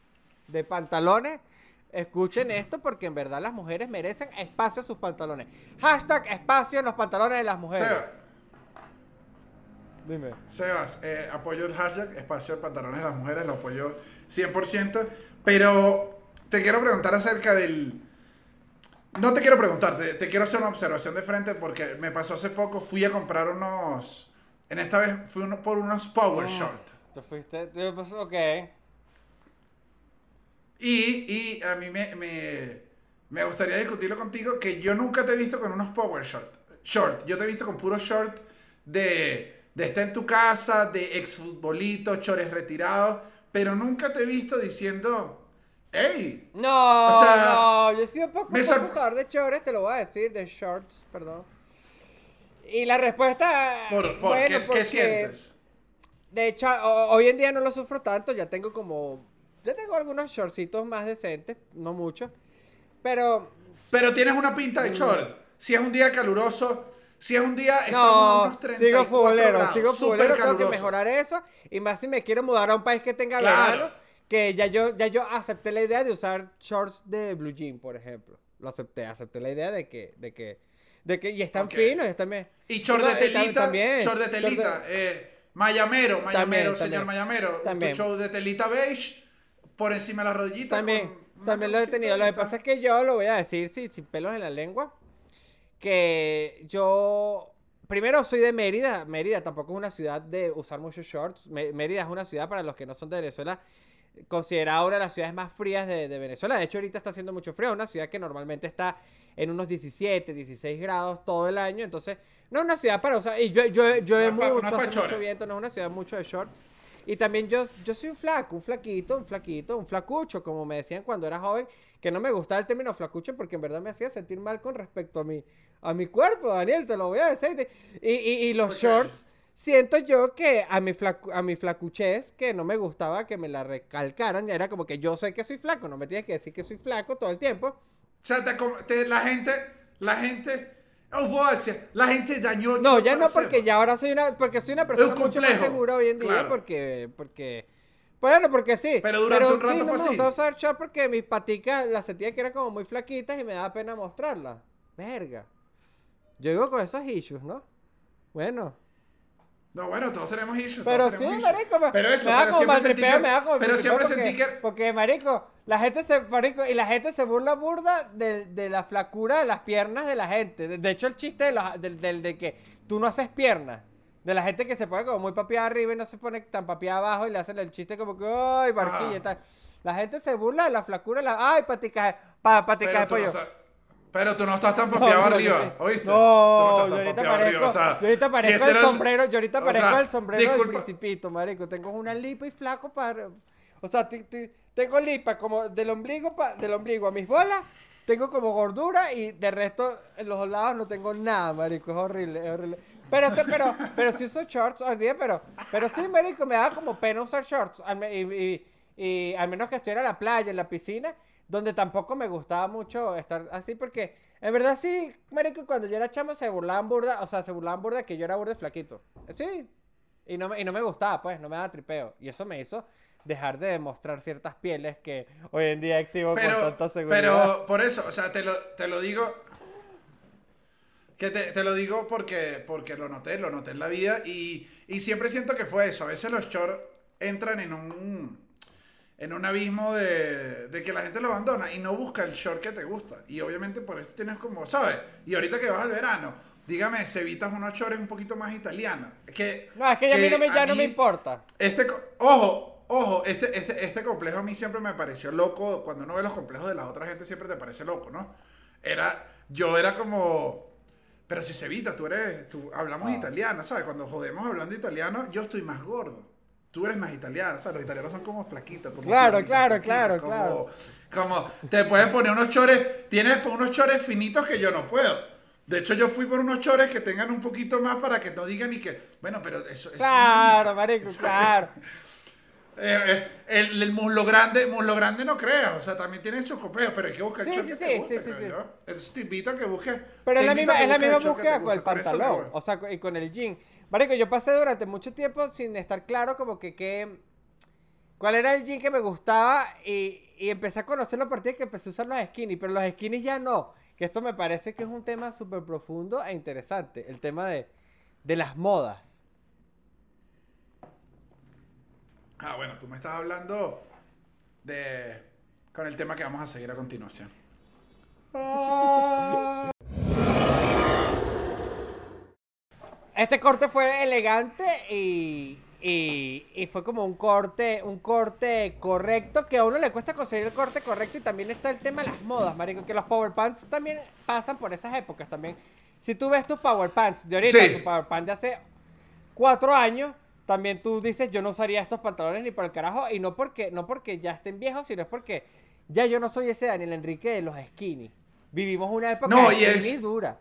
de pantalones. Escuchen esto porque en verdad las mujeres merecen espacio a sus pantalones. Hashtag espacio en los pantalones de las mujeres. Seba, Dime. Sebas, eh, apoyo el hashtag espacio de pantalones de las mujeres, lo apoyo 100%, pero te quiero preguntar acerca del... No te quiero preguntar, te, te quiero hacer una observación de frente porque me pasó hace poco, fui a comprar unos... En esta vez fui uno- por unos Power Ah. Short. Te fuiste, te- ok. Y, y a mí me, me, me gustaría discutirlo contigo que yo nunca te he visto con unos Power Short. Short. Yo te he visto con puro short de, de estar en tu casa, de exfutbolito, chores retirados, pero nunca te he visto diciendo, hey, No, O sea, no, yo he sido poco me usador de chores, te lo voy a decir, de shorts, perdón. Y la respuesta, ¿por, por bueno, ¿qué, qué porque, sientes? De hecho, ho- hoy en día no lo sufro tanto, ya tengo como, ya tengo algunos shortcitos más decentes, no muchos, pero Pero tienes una pinta de short. Si es un día caluroso, si es un día... no, unos 34 sigo futbolero, grados, sigo futbolero, tengo que mejorar eso, y más si me quiero mudar a un país que tenga Claro. verano, que ya yo, ya yo acepté la idea de usar shorts de blue jean, por ejemplo. Lo acepté, acepté la idea de que, de que, de que, y están Ok. finos, y están bien. Y short de telita, también, short de short de- telita, eh, mayamero, mayamero, También, señor también. mayamero, También. tu show de telita beige, por encima de la rodillita. También, también lo he tenido. Lo que pasa es que yo lo voy a decir sin, sin pelos en la lengua. Que yo. Primero soy de Mérida. Mérida tampoco es una ciudad de usar muchos shorts. Mérida es una ciudad, para los que no son de Venezuela, considerada una de las ciudades más frías de, de Venezuela. De hecho, ahorita está haciendo mucho frío. Una ciudad que normalmente está en unos 17, 16 grados todo el año. Entonces, no es una ciudad para usar. Y yo, yo, No es pa- no mucho, es pa' hace mucho viento. No es una ciudad mucho de shorts. Y también yo, yo soy un flaco, un flaquito, un flaquito, un flacucho, como me decían cuando era joven, que no me gustaba el término flacucho porque en verdad me hacía sentir mal con respecto a mi, a mi cuerpo, Daniel, te lo voy a decir. Y, y, y los shorts siento yo que a mi, flacu a mi flacuchez, que no me gustaba que me la recalcaran, ya era como que yo sé que soy flaco, no me tienes que decir que soy flaco todo el tiempo. O sea, te te- la gente, la gente, voy a decir, la gente dañó. No, ya no, porque ya ahora soy una, porque soy una persona mucho más segura hoy en día, claro. porque, porque, bueno, porque sí. Pero durante un rato sí, no fue me así. gustaba usar short porque mis paticas las sentía que eran como muy flaquitas y me daba pena mostrarlas. Verga. Yo digo con esos issues, ¿no? Bueno. No, bueno, todos tenemos issues. Pero sí, issues. marico, Pero eso, me pero siempre sentí que, me como pero siempre porque, sentí que, porque, marico, la gente se, marico, y la gente se burla burda de, de la flacura de las piernas de la gente. De, de hecho, el chiste de, los- del- del- de que tú no haces piernas. De la gente que se pone como muy papiada arriba y no se pone tan papiada abajo y le hacen el chiste como que, ay, barquilla y tal. La gente se burla de la flacura de la, ay, paticas, pa, de no pollo. Pero tú no estás tan No, papeado no, arriba. ¿oíste? No, Tú yo estás tan ahorita parezco, arriba, o sea, yo ahorita parezco el sombrero, yo ahorita o parezco sea, el sombrero del principito, marico. Tengo una lipa y flaco para, o sea, tengo lipa como del ombligo pa- del ombligo a mis bolas, tengo como gordura y de resto en los lados no tengo nada, marico, es horrible, es horrible. Pero, te- pero, pero sí uso shorts hoy día, pero, pero sí, marico, me da como pena usar shorts, y al menos que estuviera en la playa, en la piscina, donde tampoco me gustaba mucho estar así, porque en verdad sí, marico, cuando yo era chamo se burlaban burda, o sea, se burlaban burda que yo era burda y flaquito. Sí. Y no, me, y no me gustaba, pues, no me daba tripeo. Y eso me hizo dejar de demostrar ciertas pieles que hoy en día exhibo con tanta seguridad. pero por eso, o sea, te lo, te lo digo. Que te, te lo digo porque, porque lo noté, lo noté en la vida y, y siempre siento que fue eso. A veces los shorts entran en un, en un abismo de, de que la gente lo abandona y no busca el short que te gusta. Y obviamente por eso tienes como, ¿sabes? Y ahorita que vas al verano, dígame, se evitas unos shorts un poquito más italianos. Que, no, es que, ya a mí no me, ya a no me mí- importa. este, ojo, ojo, este, este, este complejo a mí siempre me pareció loco. Cuando uno ve los complejos de la otra gente siempre te parece loco, ¿no? Era, yo era como, pero si se evita, tú eres, tú, hablamos Ah. italiano, ¿sabes? Cuando jodemos hablando italiano, yo estoy más gordo. Tú eres más italiano, ¿sabes? Los italianos son como flaquitos. Como Claro, flaquitos, claro, flaquitos, claro, como- claro. Como te pueden poner unos chores, tienes unos chores finitos que yo no puedo. De hecho, yo fui por unos chores que tengan un poquito más para que no digan ni que, bueno, pero eso es. Claro, marico, *laughs* claro. Eh, eh, el, el muslo grande, muslo grande no creas, o sea, también tiene sus complejos, pero hay que buscar el Sí, short sí, que sí, te guste, sí, sí, sí. Entonces te invito a que busques. Pero es la misma, es la misma el búsqueda con el pantalón. O sea, y con el jean. Marico, yo pasé durante mucho tiempo sin estar claro como que qué... ¿Cuál era el jean que me gustaba? Y, y empecé a conocerlo a partir de que empecé a usar los skinny. Pero los skinny ya no. Que esto me parece que es un tema súper profundo e interesante. El tema de, de las modas. Ah, bueno, tú me estás hablando de. con el tema que vamos a seguir a continuación. Este corte fue elegante y, y, y fue como un corte, un corte correcto, que a uno le cuesta conseguir el corte correcto y también está el tema de las modas, marico, que los power pants también pasan por esas épocas también. Si tú ves tus power pants de ahorita, Sí. tu power pants de hace cuatro años, también tú dices, yo no usaría estos pantalones ni por el carajo, y no porque, no porque ya estén viejos, sino es porque ya yo no soy ese Daniel Enrique de los skinny. Vivimos una época No, de es- skinny dura.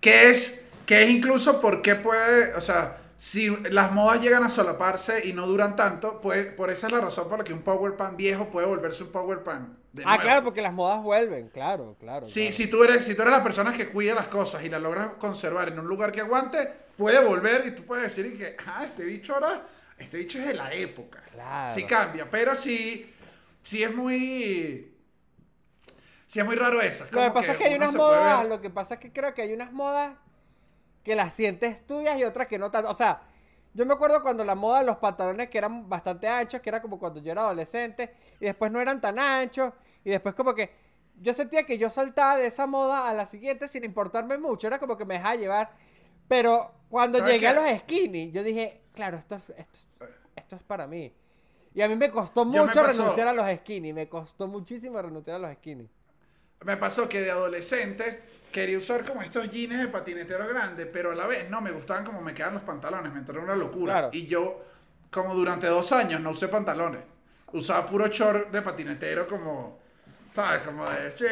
Que es, que es incluso porque puede, o sea, si las modas llegan a solaparse y no duran tanto, pues por esa es la razón por la que un power pan viejo puede volverse un power pan. De Ah, nuevo. claro, porque las modas vuelven, claro, claro. Si, claro. si, tú eres, si tú eres la persona que cuida las cosas y las logras conservar en un lugar que aguante, puede volver y tú puedes decir que, ah, este bicho ahora, este bicho es de la época. Claro. Sí cambia, pero sí, sí es muy... Sí es muy raro eso. Lo que pasa es que hay unas modas, lo que pasa es que creo que hay unas modas que las sientes tuyas y otras que no tanto. O sea, yo me acuerdo cuando la moda de los pantalones que eran bastante anchos, que era como cuando yo era adolescente, y después no eran tan anchos, y después como que yo sentía que yo saltaba de esa moda a la siguiente sin importarme mucho, era como que me dejaba llevar. Pero cuando ¿Sabes llegué a qué? los skinny, yo dije, claro, esto, es- esto, es- esto es para mí. Y a mí me costó me mucho pasó- renunciar a los skinny, me costó muchísimo renunciar a los skinny. Me pasó que de adolescente quería usar como estos jeans de patinetero grande, pero a la vez no me gustaban como me quedaban los pantalones, me entró una locura. Claro. Y yo, como durante dos años, no usé pantalones. Usaba puro short de patinetero como, ¿sabes? Como de, sí,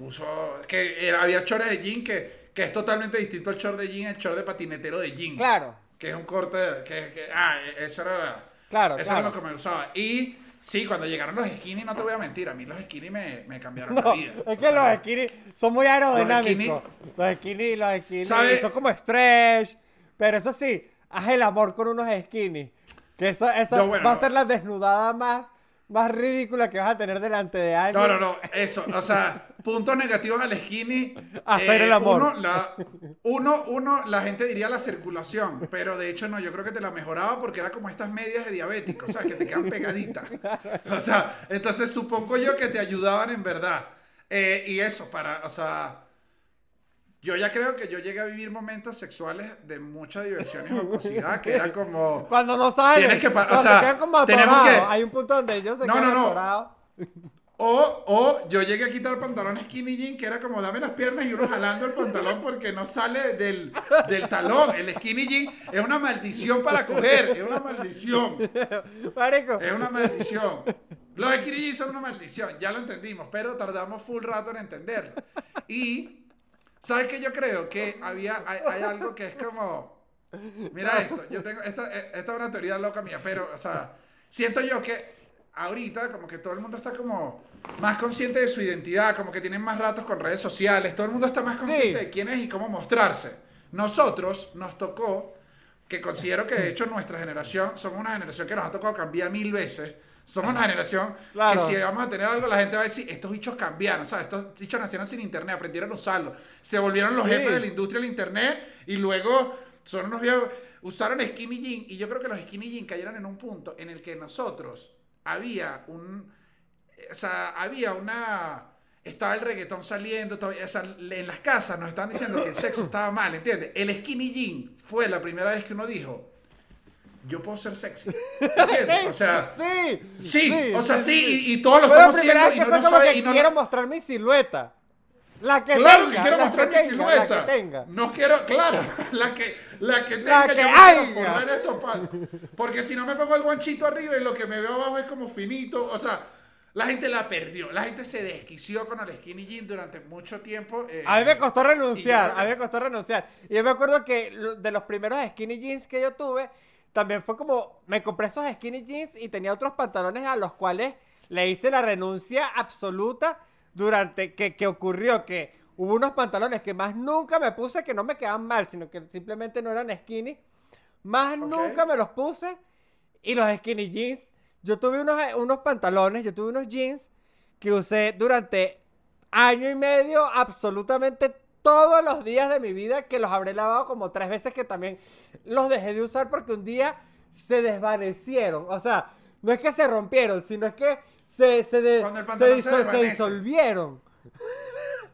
uso, que era- había shorts de jean que, que es totalmente distinto al short de jean, el short de patinetero de jean. Claro. Que que es un corte, que, que ah, eso era, Claro, eso claro. era lo que me usaba. Y sí, cuando llegaron los skinny, no te voy a mentir, a mí los skinny me, me cambiaron la vida. es O que sea, los skinny son muy aerodinámicos. Los skinny, los skinny son como stretch. Pero eso sí, haz el amor con unos skinny. Que eso, eso No, bueno, va a ser la desnudada más, más ridícula que vas a tener delante de alguien. No, no, no, eso, o sea, puntos negativos al skinny. eh, Hacer el amor. Uno la, uno, uno, la gente diría la circulación, pero de hecho no, yo creo que te la mejoraba porque era como estas medias de diabético, o sea, que te quedan pegaditas. O sea, entonces supongo yo que te ayudaban en verdad. Eh, y eso, para, o sea, yo ya creo que yo llegué a vivir momentos sexuales de mucha diversión y jocosidad, que era como... Cuando no salen. Tienes que o sea, se quedan como tenemos que- Hay un punto donde ellos se No, quedan no, no. atorados. O, o yo llegué a quitar pantalones skinny jean, que era como dame las piernas y uno jalando el pantalón porque no sale del, del talón. El skinny jean es una maldición para coger, es una maldición, Marico. es una maldición. Los skinny jeans son una maldición, ya lo entendimos, pero tardamos full rato en entenderlo. Y, ¿sabes qué? Yo creo que había, hay, hay algo que es como, mira esto, yo tengo, esta, esta es una teoría loca mía, pero, o sea, siento yo que ahorita como que todo el mundo está como más consciente de su identidad, como que tienen más ratos con redes sociales, todo el mundo está más consciente Sí. de quién es y cómo mostrarse. Nosotros nos tocó, que considero que de hecho nuestra generación, somos una generación que nos ha tocado cambiar mil veces. Somos una generación Claro. que si vamos a tener algo, la gente va a decir, estos bichos cambiaron, ¿sabes? Estos bichos nacieron sin internet, aprendieron a usarlo. Se volvieron los Sí. jefes de la industria del internet y luego son unos viejos, usaron skinny jean y yo creo que los skinny jean cayeron en un punto en el que nosotros había un, o sea, había una, estaba el reggaetón saliendo, todavía, o sea, en las casas nos estaban diciendo que el sexo *coughs* estaba mal, ¿entiendes? El skinny jean fue la primera vez que uno dijo, yo puedo ser sexy, ¿entiendes? *laughs* O sea, sí. sí, o sea, sí, y, y todos lo estamos haciendo y no, no sabe- que y no- quiero mostrar mi silueta. La que Claro tenga. que quiero la mostrar que mi tenga, silueta. La que tenga. No quiero, claro, la que, la que tenga. La que yo me quiero haya. forrar esto, pa- Porque si no me pongo el guanchito arriba y lo que me veo abajo es como finito. O sea, la gente la perdió. La gente se desquició con el skinny jean durante mucho tiempo. eh, A mí me costó yo renunciar, a mí me costó renunciar. Y yo me acuerdo que de los primeros skinny jeans que yo tuve, también fue como, me compré esos skinny jeans y tenía otros pantalones a los cuales le hice la renuncia absoluta durante que, que ocurrió que hubo unos pantalones que más nunca me puse que no me quedaban mal, sino que simplemente no eran skinny. Más Ok. nunca me los puse. Y los skinny jeans, yo tuve unos, unos pantalones, yo tuve unos jeans que usé durante año y medio absolutamente todos los días de mi vida que los habré lavado como tres veces que también los dejé de usar porque un día se desvanecieron. O sea, no es que se rompieron, sino es que se, se, de- se diso- disolvieron.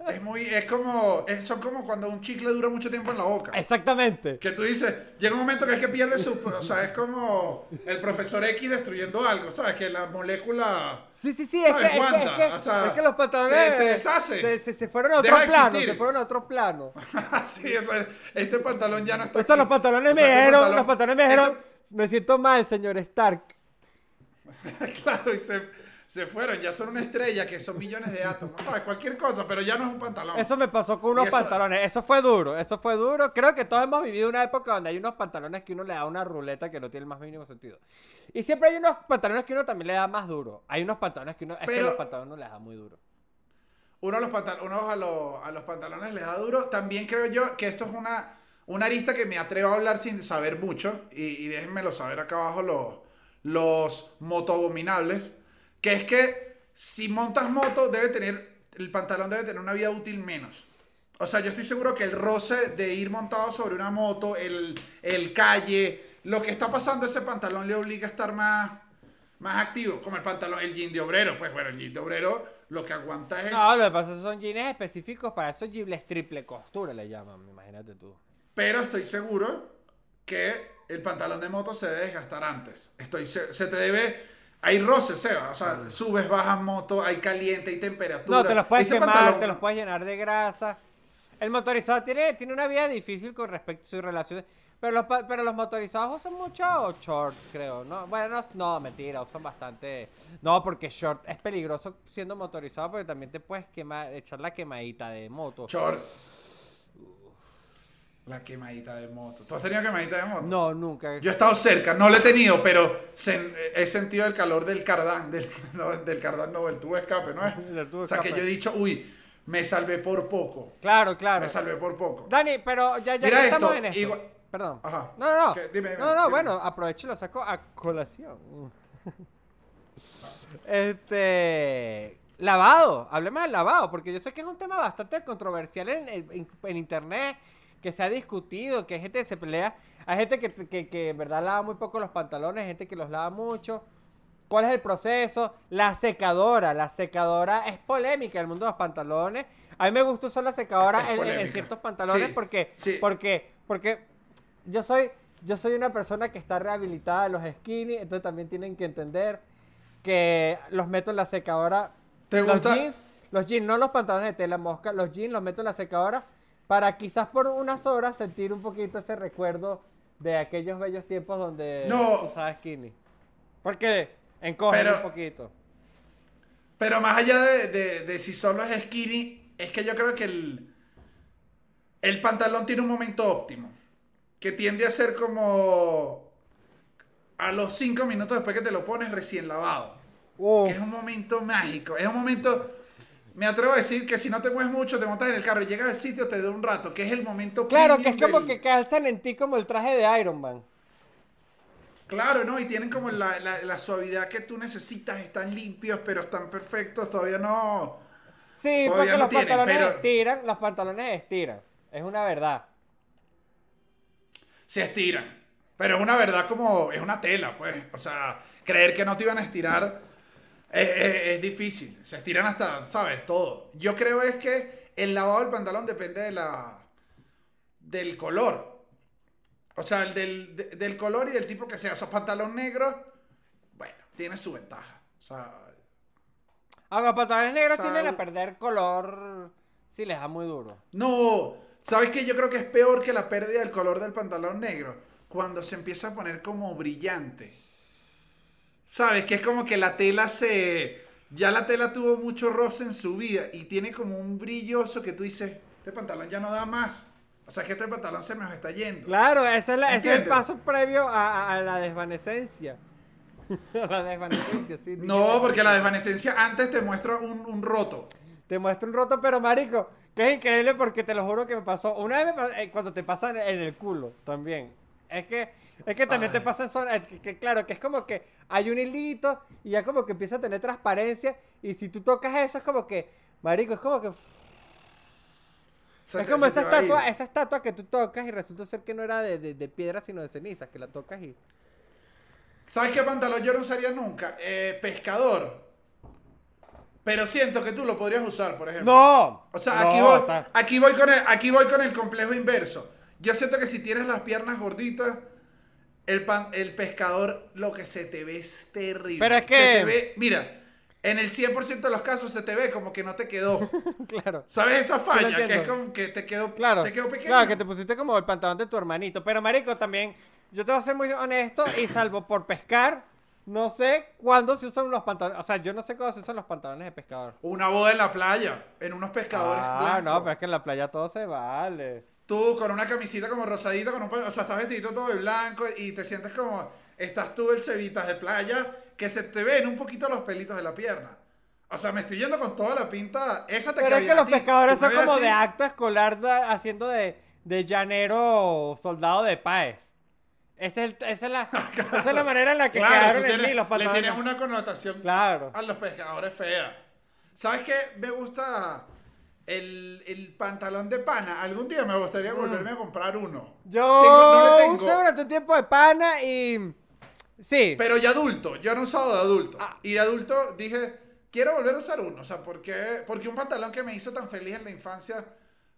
Es muy, es como, es- son como cuando un chicle dura mucho tiempo en la boca. Exactamente. Que tú dices, llega un momento que es que pierde su, o sea, es como el profesor X destruyendo algo, ¿sabes? Que la molécula Sí, sí, sí, es que, es, que, es, Wanda, que, o sea, es que los pantalones se- se deshace. Se, se- se fueron a otro Deja de plano, existir. se fueron a otro plano. *laughs* sí, o sea, este pantalón ya no está O sea, aquí. los pantalones O me sea, este dijeron, pantalón- los pantalones me dijeron, este- me siento mal, señor Stark. *laughs* claro, y se, se fueron, ya son una estrella que son millones de átomos, ¿sabes? Cualquier cosa, pero ya no es un pantalón. Eso me pasó con unos eso- pantalones. Eso fue duro, eso fue duro. Creo que todos hemos vivido una época donde hay unos pantalones que uno le da una ruleta que no tiene el más mínimo sentido. Y siempre hay unos pantalones que uno también le da más duro. Hay unos pantalones que uno, es que los pantalones uno les da muy duro. Uno, a los, pantal- uno a, los, a los pantalones les da duro. También creo yo que esto es una, una arista que me atrevo a hablar sin saber mucho. Y, y déjenmelo saber acá abajo los, los motoabominables. Que es que si montas moto, debe tener. El pantalón debe tener una vida útil menos. O sea, yo estoy seguro que el roce de ir montado sobre una moto, el, el calle, lo que está pasando, ese pantalón le obliga a estar más, más activo. Como el pantalón, el jean de obrero. Pues bueno, el jean de obrero lo que aguanta es. No, lo que pasa son jeans específicos para esos jeans triple costura, le llaman, imagínate tú. Pero estoy seguro que el pantalón de moto se debe desgastar antes. Estoy se, se te debe. Hay roces, Seba. O sea, subes, bajas moto, hay caliente, hay temperatura. No, te los puedes Ese quemar, pantalón- te los puedes llenar de grasa. El motorizado tiene, tiene una vida difícil con respecto a sus relaciones. Pero los, pero los motorizados usan mucho short, creo. No, bueno, no, no, mentira, usan bastante. No, porque short es peligroso siendo motorizado porque también te puedes quemar, echar la quemadita de moto. Short. La quemadita de moto. ¿Tú has tenido quemadita de moto? No, nunca. Yo he estado cerca, no lo he tenido, pero sen- he sentido el calor del cardán, del, *laughs* no, del cardán no, del tubo de escape, ¿no es? *laughs* O sea, que yo he dicho, uy, me salvé por poco. Claro, claro. Me salvé por poco. Dani, pero ya, ya Mira estamos esto, en esto. igual- Perdón. Ajá. No, no. Dime, dime, no, no, dime. bueno, aprovecho y lo saco a colación. *laughs* este. Lavado, hablemos del lavado, porque yo sé que es un tema bastante controversial en, en- en internet, que se ha discutido, que hay gente que se pelea, hay gente que, que, que en verdad lava muy poco los pantalones, hay gente que los lava mucho. ¿Cuál es el proceso? La secadora, la secadora es polémica en el mundo de los pantalones. A mí me gusta usar la secadora en- en, ciertos pantalones Sí, porque, sí. porque, porque yo soy, yo soy una persona que está rehabilitada de los skinny, entonces también tienen que entender que los meto en la secadora. ¿Te los gusta? jeans, los jeans, no los pantalones de tela mosca, los jeans los meto en la secadora para quizás por unas horas sentir un poquito ese recuerdo de aquellos bellos tiempos donde No. usaba skinny. Porque encogen Pero- un poquito. Pero más allá de, de- de si solo es skinny, es que yo creo que el, el pantalón tiene un momento óptimo. Que tiende a ser como a los 5 minutos después que te lo pones recién lavado. Que es un momento mágico. Es un momento. Me atrevo a decir que si no te mueves mucho, te montas en el carro y llegas al sitio, te da un rato. Que es el momento. claro, que es como del- que calzan en ti como el traje de Iron Man. Claro, ¿no? Y tienen como la, la- la suavidad que tú necesitas. Están limpios, pero están perfectos. Todavía no. Sí, Todavía porque no los tienen, pantalones pero- estiran, los pantalones estiran. Es una verdad. se estiran. Pero es una verdad como, es una tela, pues. O sea, creer que no te iban a estirar es, es- es difícil. Se estiran hasta, ¿sabes? Todo. Yo creo es que el lavado del pantalón depende de la, del color. O sea, el del, de- del color y del tipo que sea. O sea, pantalón negro, bueno, tiene su ventaja. O sea, los pantalones negros tienden a perder color si les da muy duro. No, ¿sabes qué? Yo creo que es peor que la pérdida del color del pantalón negro. Cuando se empieza a poner como brillante. ¿Sabes? Que es como que la tela se... Ya la tela tuvo mucho roce en su vida y tiene como un brilloso que tú dices, este pantalón ya no da más. O sea, que este pantalón se me está yendo. Claro, ese es, la- ese es el paso previo a, a- a la desvanecencia. *laughs* la desvanecencia, sí. No, porque la desvanecencia antes te muestra un, un roto. Te muestro un roto, pero marico, que es increíble porque te lo juro que me pasó. Una vez me pasó, eh, cuando te pasa en, el culo también. Es que, es que también te pasa en zona, es que, que claro, que es como que hay un hilito y ya como que empieza a tener transparencia y si tú tocas eso es como que, marico, es como que... Se es como esa estatua, esa estatua que tú tocas y resulta ser que no era de, de, de piedra sino de cenizas, que la tocas y... ¿Sabes qué pantalón yo no usaría nunca? Eh, pescador. Pero siento que tú lo podrías usar, por ejemplo. ¡No! O sea, No, aquí, voy, está- aquí, voy con el, aquí voy con el complejo inverso. Yo siento que si tienes las piernas gorditas, el, pan- el pescador lo que se te ve es terrible. Pero es Se que- te ve, mira, en el 100% de los casos se te ve como que no te quedó. *laughs* claro. ¿Sabes esa falla? que es como que te quedó, Claro, te quedó pequeño. claro, que te pusiste como el pantalón de tu hermanito. Pero, marico, también, yo te voy a ser muy honesto y salvo por pescar, no sé cuándo se usan los pantalones. O sea, yo no sé cuándo se usan los pantalones de pescador. Una boda en la playa, en unos pescadores Ah, blancos. no, pero es que en la playa todo se vale. Tú con una camisita como rosadita, con un, o sea, estás vestido todo de blanco y te sientes como, estás tú el cevitas de playa, que se te ven un poquito los pelitos de la pierna. O sea, me estoy yendo con toda la pinta, esa te Pero es que los pescadores son como así, de acto escolar da- haciendo de, de llanero soldado de Páez. Esa es, el- esa, es la, *laughs* esa es la manera en la que Claro, quedaron tú en tienes- mí los le pantalones. tienes una connotación Claro. a los pescadores fea. ¿Sabes qué? Me gusta el, el pantalón de pana. Algún día me gustaría volverme a comprar uno. Yo Tengo- no le tengo. usé durante un tiempo de pana y... Sí. Pero ya adulto, yo no he usado de adulto. Ah. Y de adulto dije, quiero volver a usar uno. O sea, ¿por qué? Porque un pantalón que me hizo tan feliz en la infancia,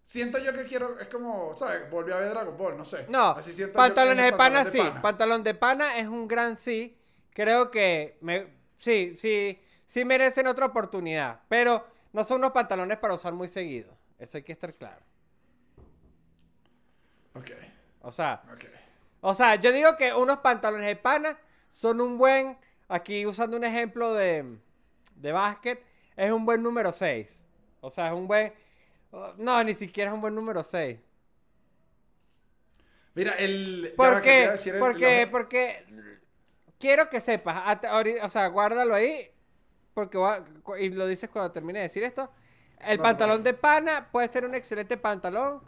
siento yo que quiero, es como, ¿sabes? Volví a ver Dragon Ball, no sé. No, Así siento pantalones de pana sí. pana. Pantalón de pana es un gran sí. Creo que me, sí, sí, sí merecen otra oportunidad. Pero no son unos pantalones para usar muy seguido. Eso hay que estar claro. Ok, O sea, o sea, yo digo que unos pantalones de pana son un buen, aquí usando un ejemplo de, de básquet, es un buen número 6. O sea, es un buen, oh, no, ni siquiera es un buen número 6. Mira, el. ¿Por qué? el- Porque, porque quiero que sepas, o sea, guárdalo ahí, porque voy a- cu- y lo dices cuando termine de decir esto. El pantalón de pana puede ser un excelente pantalón,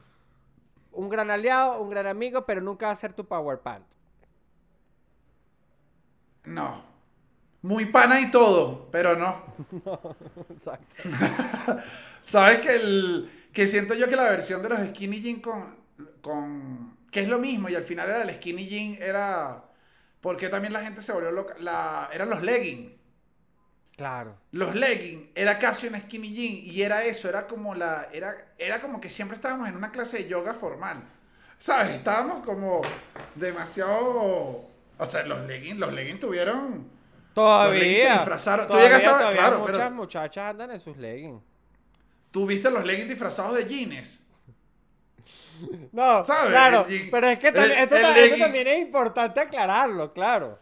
un gran aliado, un gran amigo, pero nunca va a ser tu power pant. No. Muy pana y todo, pero no. *laughs* Exacto. *laughs* ¿Sabes que el. Que siento yo que la versión de los skinny jean con. con que es lo mismo y al final era el skinny jean, era. Porque también la gente se volvió loca. La, eran los leggings. Claro. Los leggings era casi un skinny jean y era eso, era como la era era como que siempre estábamos en una clase de yoga formal. ¿Sabes? Estábamos como demasiado o sea, los leggings, los leggings tuvieron leggings se Todavía. disfrazaron. Tú Todavía, llegaste a- todavía claro, pero- muchas muchachas andan en sus leggings. ¿Tú viste los leggings disfrazados de jeans? *laughs* No, ¿Sabes? claro, El pero es que el- esto, el también es importante aclararlo, claro.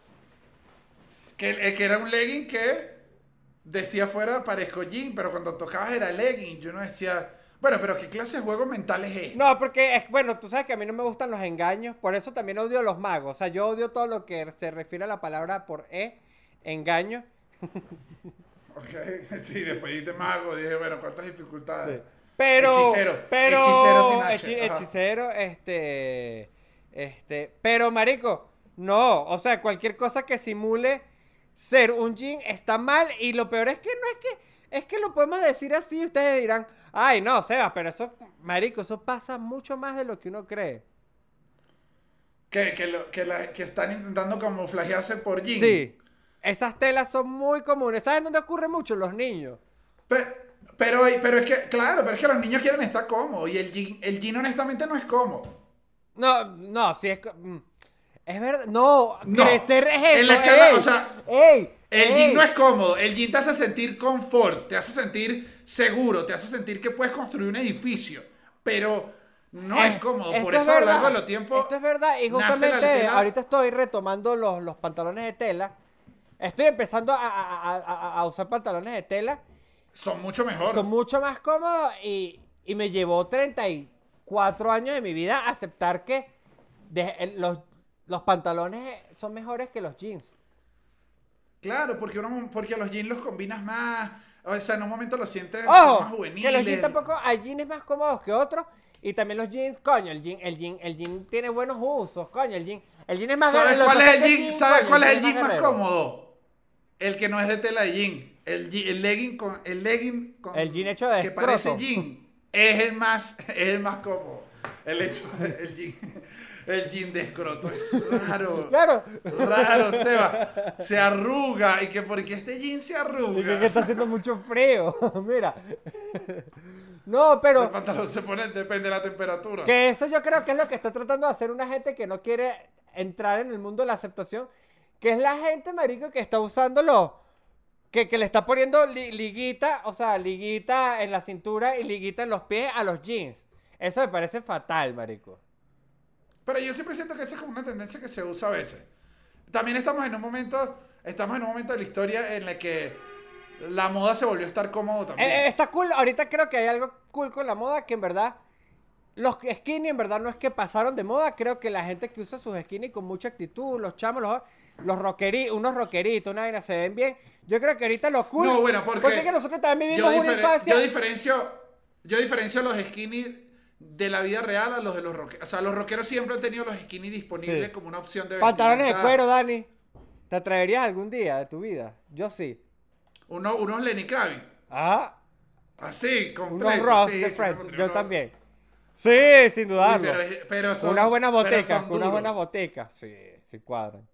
Que, que era un legging que decía fuera parezco jean, pero cuando tocabas era legging. Yo no decía, bueno, pero ¿qué clase de juego mental es este? No, porque, es, bueno, tú sabes que a mí no me gustan los engaños, por eso también odio a los magos. O sea, yo odio todo lo que se refiere a la palabra por E, engaño. *laughs* Ok, *laughs* sí, después dije mago, dije, bueno, ¿cuántas dificultades? Pero, Hechicero, pero, hechicero sin H, hechi- ajá. hechicero, este, este, pero marico, no, o sea, cualquier cosa que simule ser un jean está mal y lo peor es que no es que, es que lo podemos decir así y ustedes dirán, ay, no, Seba, pero eso, marico, eso pasa mucho más de lo que uno cree. Que, que, lo- que, la- que están intentando camuflajearse por jean. Sí, esas telas son muy comunes. ¿Saben dónde ocurre mucho? Los niños. Pe- Pero, pero es que, claro, pero es que los niños quieren estar cómodos y el jean, el jean honestamente no es cómodo. No, no, sí es... Es verdad, no, No, crecer es en eso, la escala, ey, o sea, ey, El ey. jean no es cómodo, el jean te hace sentir confort, te hace sentir seguro, te hace sentir que puedes construir un edificio, pero no Eh, es cómodo. esto Por es eso a lo largo de los tiempos Esto es verdad. Y justamente ahorita estoy retomando los, los pantalones de tela. Estoy empezando a, a- a- usar pantalones de tela. son mucho mejor. Son mucho más cómodos y, y me llevó 34 años de mi vida aceptar que de- los, los pantalones son mejores que los jeans. Claro, porque, uno, porque los jeans los combinas más, o sea, en un momento los sientes más Ojo, juveniles. que los jeans tampoco, hay jeans más cómodos que otros. Y también los jeans, coño, el jean, el jean, el jean tiene buenos usos, coño, el jean, el jean es más ¿Sabes lo cuál es el jean? ¿Sabes coño, cuál es el jean jean más cómodo? El que no es de tela de jean. El, je- el legging con el legging con El jean hecho de que parece jean es el más es el más cómodo. El hecho *laughs* el jean el jean de escroto es raro. *laughs* Claro. Raro, Seba. Se arruga y que porque este jean se Y que, arruga. está haciendo mucho frío. *laughs* Mira. No, El pero pantalón se pone depende de la temperatura. que eso yo creo que es lo que está tratando de hacer una gente que no quiere entrar en el mundo de la aceptación. Que es la gente, marico, que está usando los. Que, que le está poniendo li- liguita, o sea, liguita en la cintura y liguita en los pies a los jeans. Eso me parece fatal, marico. Pero yo siempre siento que esa es como una tendencia que se usa a veces. También estamos en un momento, estamos en un momento de la historia en la que la moda se volvió a estar cómodo también. Eh, eh, está cool. Ahorita creo que hay algo cool con la moda que en verdad. Los skinny en verdad no es que pasaron de moda. Creo que la gente que usa sus skinny con mucha actitud, los chamos, los, los rockeri- unos rockeritos, una vaina se ven bien. Yo creo que ahorita los cool. No, bueno, porque es que nosotros también yo, vivimos una diferen- infancia. yo diferencio, yo diferencio los skinny de la vida real a los de los rockeros. O sea, los rockeros siempre han tenido los skinny disponibles Sí. como una opción de Pantalones de cuero, Dani. ¿Te atreverías algún día de tu vida? Yo sí. Uno- unos Lenny Kravitz. Ah, Así, unos completo. Ross sí, de Friends. Yo uno- también. Sí, sin Uy, dudarlo. pero, pero son, unas buenas botecas, unas buenas botecas. Sí, sí cuadran.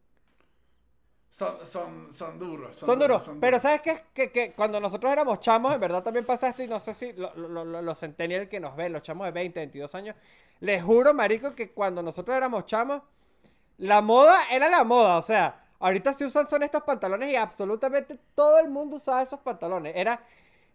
Son, son, son duros. Son duros. son Pero duros. ¿sabes qué? Que, que cuando nosotros éramos chamos, en verdad también pasa esto, y no sé si lo- lo- lo- los centennials que nos ven, los chamos de 20, 22 años, les juro, marico, que cuando nosotros éramos chamos, la moda era la moda. O sea, ahorita se usan son estos pantalones y absolutamente todo el mundo usaba esos pantalones. Era...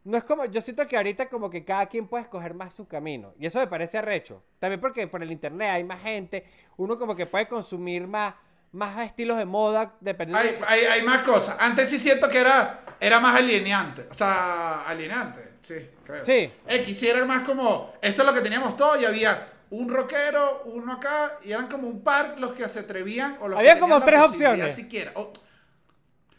No es como, yo siento que ahorita como que cada quien puede escoger más su camino. Y eso me parece arrecho. También porque por el internet hay más gente. Uno como que puede consumir más, más estilos de moda dependiendo Hay, hay, hay más cosas. Antes sí siento que era, era más alienante. O sea, alienante. Sí, creo. Sí. X sí era más como, esto es lo que teníamos todo y había un rockero, uno acá, y eran como un par los que se atrevían o los Había que como tres opciones. Siquiera. O-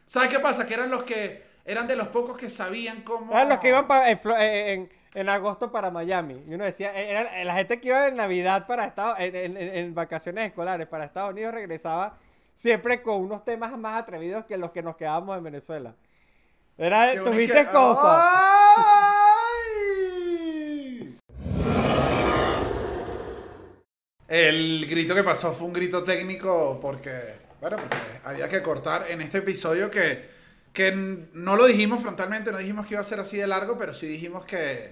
¿Sabes qué pasa? Que eran los que eran de los pocos que sabían cómo. Eran los que iban pa- en, Flo- eh, en- en agosto para Miami. Y uno decía, eh, era la gente que iba en Navidad para Estados en- en vacaciones escolares para Estados Unidos regresaba siempre con unos temas más atrevidos que los que nos quedábamos en Venezuela. Era, tuviste cosas. ¡Ay! El grito que pasó fue un grito técnico porque, bueno, porque había que cortar en este episodio que, que no lo dijimos frontalmente, no dijimos que iba a ser así de largo, pero sí dijimos que,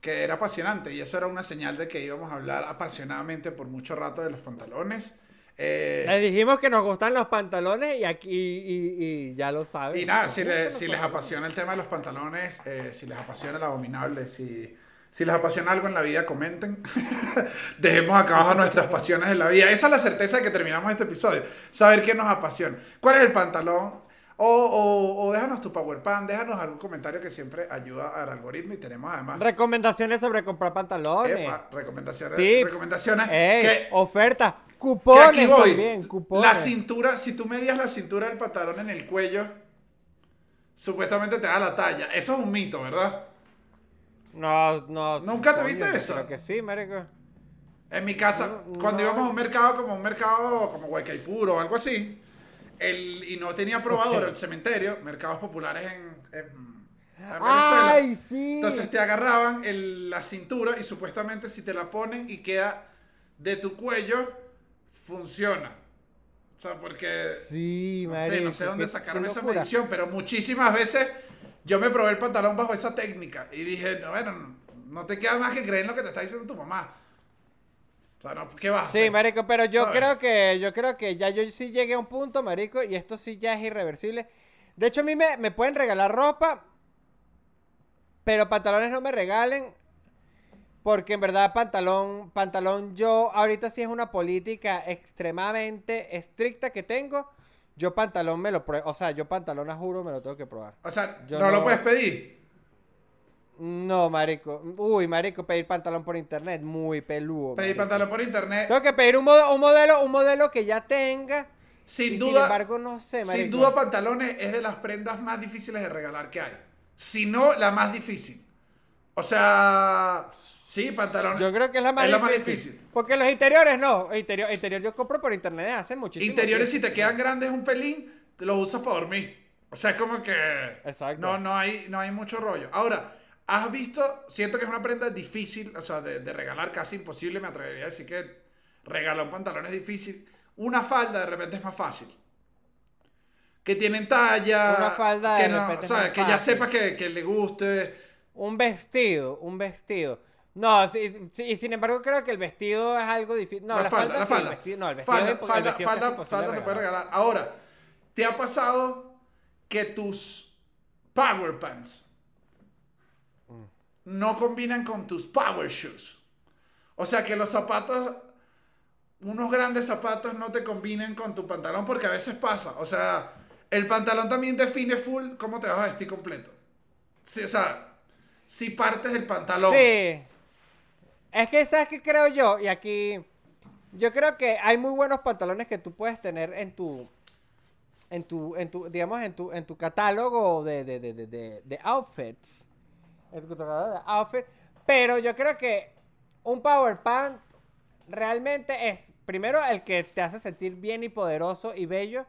que era apasionante y eso era una señal de que íbamos a hablar apasionadamente por mucho rato de los pantalones. Eh, Les dijimos que nos gustan los pantalones y aquí y, y ya lo saben. Y nada, si, le- si les apasiona el tema de los pantalones, eh, si les apasiona el abominable, si, si les apasiona algo en la vida, comenten. *laughs* Dejemos acá abajo nuestras pasiones en la vida. Esa es la certeza de que terminamos este episodio. Saber qué nos apasiona. ¿Cuál es el pantalón? O, o, o déjanos tu power pan, déjanos algún comentario que siempre ayuda al algoritmo y tenemos además Recomendaciones sobre comprar pantalones. epa, recomendaciones, tips, recomendaciones ey, que, ofertas, que cupones aquí voy. también, cupones. La cintura, si tú medías la cintura del pantalón en el cuello, supuestamente te da la talla. Eso es un mito, ¿verdad? No, no. ¿Nunca te coño, viste eso? Creo que sí, marico. En mi casa, No, cuando no. íbamos a un mercado como un mercado como Huaycaipuro o algo así, el, y no tenía probador el cementerio, mercados populares en Venezuela. ¡Ay, sí! Entonces te agarraban el- la cintura y supuestamente si te la ponen y queda de tu cuello, funciona. O sea, porque Sí, no marico. sé, no sé dónde sacaron esa medición, pero muchísimas veces yo me probé el pantalón bajo esa técnica y dije, no, bueno, no te queda más que creer en lo que te está diciendo tu mamá. O sea, no, ¿qué vas a Sí, hacer? marico, pero yo creo que yo creo que ya yo sí llegué a un punto, marico, y esto sí ya es irreversible. De hecho, a mí me, me pueden regalar ropa, pero pantalones no me regalen. Porque en verdad pantalón, pantalón yo ahorita sí es una política extremadamente estricta que tengo. Yo pantalón me lo pruebo, o sea, yo pantalón a juro me lo tengo que probar. O sea, Yo no, lo puedes pedir. No, marico. Uy, marico, pedir pantalón por internet, muy peludo. Pedir marico. pantalón por internet. Tengo que pedir un, modelo, un modelo que ya tenga. Sin y duda, Sin embargo, no sé, marico. sin duda pantalones es de las prendas más difíciles de regalar que hay. Si no, la más difícil. O sea, sí, pantalones. Yo creo que es la más, Es la más difícil. difícil. Porque los interiores no. Interior, interior yo compro por internet desde hace muchísimo Interiores, si tiempo. te quedan grandes un pelín, te los usas para dormir. O sea, es como que. Exacto. No, no hay, no hay mucho rollo. Ahora, ¿has visto? Siento que es una prenda difícil, o sea, de, de regalar casi imposible. Me atrevería a decir que regalar un pantalón es difícil. Una falda de repente es más fácil. Que tienen talla. Una falda de que no- repente es ¿sabes? más Que ya sepas que, que le guste. Un vestido, un vestido. No, sí, sí, y sin embargo creo que el vestido es algo difícil. No, la, falda, la sí, el falda. vestido- no, el vestido, Falda, es impo- el falda, vestido falda- falda se puede regalar. Ahora, ¿te ha pasado que tus power pants Mm. no combinan con tus power shoes? O sea, que los zapatos, unos grandes zapatos no te combinen con tu pantalón porque a veces pasa. O sea, el pantalón también define full cómo te vas a vestir completo. Sí, o sea, si partes del pantalón. Sí. Es que, ¿sabes qué creo yo? Y aquí, yo creo que hay muy buenos pantalones que tú puedes tener en tu, en tu, en tu, digamos, en tu, en tu catálogo de, de, de, de, de- outfits. En tu catálogo de outfits. Pero yo creo que un power pant realmente es, primero, el que te hace sentir bien y poderoso y bello.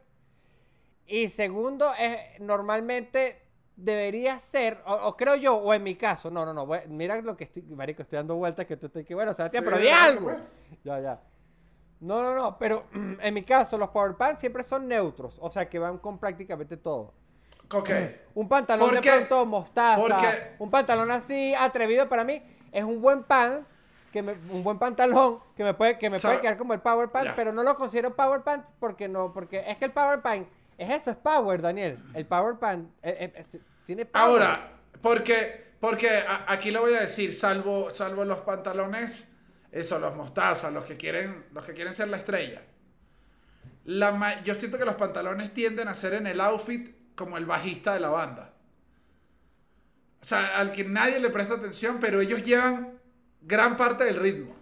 Y segundo, es normalmente debería ser, o, o creo yo, o en mi caso, no, no, no, voy- mira lo que estoy, marico, estoy dando vueltas que tú estás que bueno, Sebastián, Sí, pero di algo. pues. Ya, ya. No, no, no, pero *clears throat* en mi caso, los power pants siempre son neutros, o sea que van con prácticamente todo. Ok. Un pantalón ¿Por de pronto mostaza, Porque- un pantalón así atrevido para mí es un buen pan, que me- un buen pantalón que me puede que me puede quedar como el power pant, pero no lo considero power pant porque no, porque es que el power pant es eso, es power, Daniel. El power pant eh, eh, tiene power. Ahora, porque, porque aquí lo voy a decir, salvo, salvo los pantalones, eso, los mostazas, los que quieren, los que quieren ser la estrella. La yo siento que los pantalones tienden a ser en el outfit como el bajista de la banda. O sea, al que nadie le presta atención, pero ellos llevan gran parte del ritmo.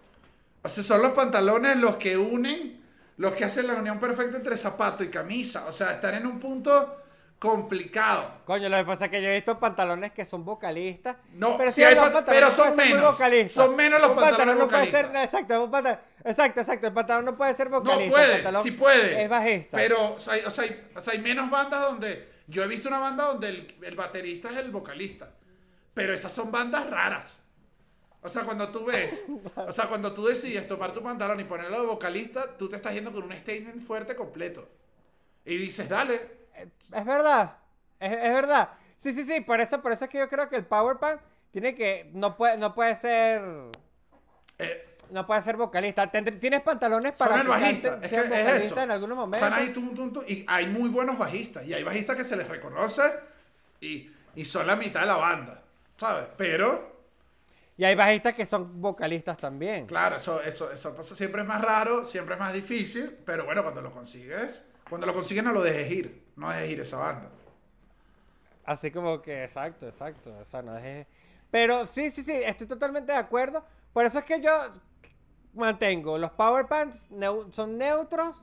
O sea, son los pantalones los que unen, los que hacen la unión perfecta entre zapato y camisa. O sea, están en un punto complicado. Coño, lo que pasa es que yo he visto pantalones que son vocalistas. No, pero sí hay pantalones pero son menos. vocalistas. Son menos los Un pantalones no puede ser, vocalistas. exacto, un pantalón- exacto, exacto, el pantalón no puede ser No vocalista. el puede, pantalón sí puede. Es bajista. Pero, o sea, hay, o sea, hay- o sea, hay menos bandas donde. Yo he visto una banda donde el, el baterista es el vocalista. Pero esas son bandas raras. O sea, cuando tú ves, o sea, cuando tú decides tomar tu pantalón y ponerlo de vocalista, tú te estás yendo con un statement fuerte completo. Y dices, dale. Es verdad, es, es verdad. Sí, sí, sí, por eso, por eso es que yo creo que el power punk tiene que, no puede, no puede ser, eh, no puede ser vocalista. Tienes pantalones para son el bajista. Es que es eso. en algunos momentos. Están ahí, tum, tum, tum, y hay muy buenos bajistas. Y hay bajistas que se les reconoce y, y son la mitad de la banda. ¿Sabes? Pero. Y hay bajistas que son vocalistas también. Claro, eso, eso, eso pasa. Siempre es más raro, siempre es más difícil, pero bueno, cuando lo consigues, cuando lo consigues no lo dejes ir, no dejes ir esa banda. Así como que, exacto, exacto. O sea, no es... Pero sí, sí, sí, estoy totalmente de acuerdo. Por eso es que yo mantengo, los power pants neu- son neutros.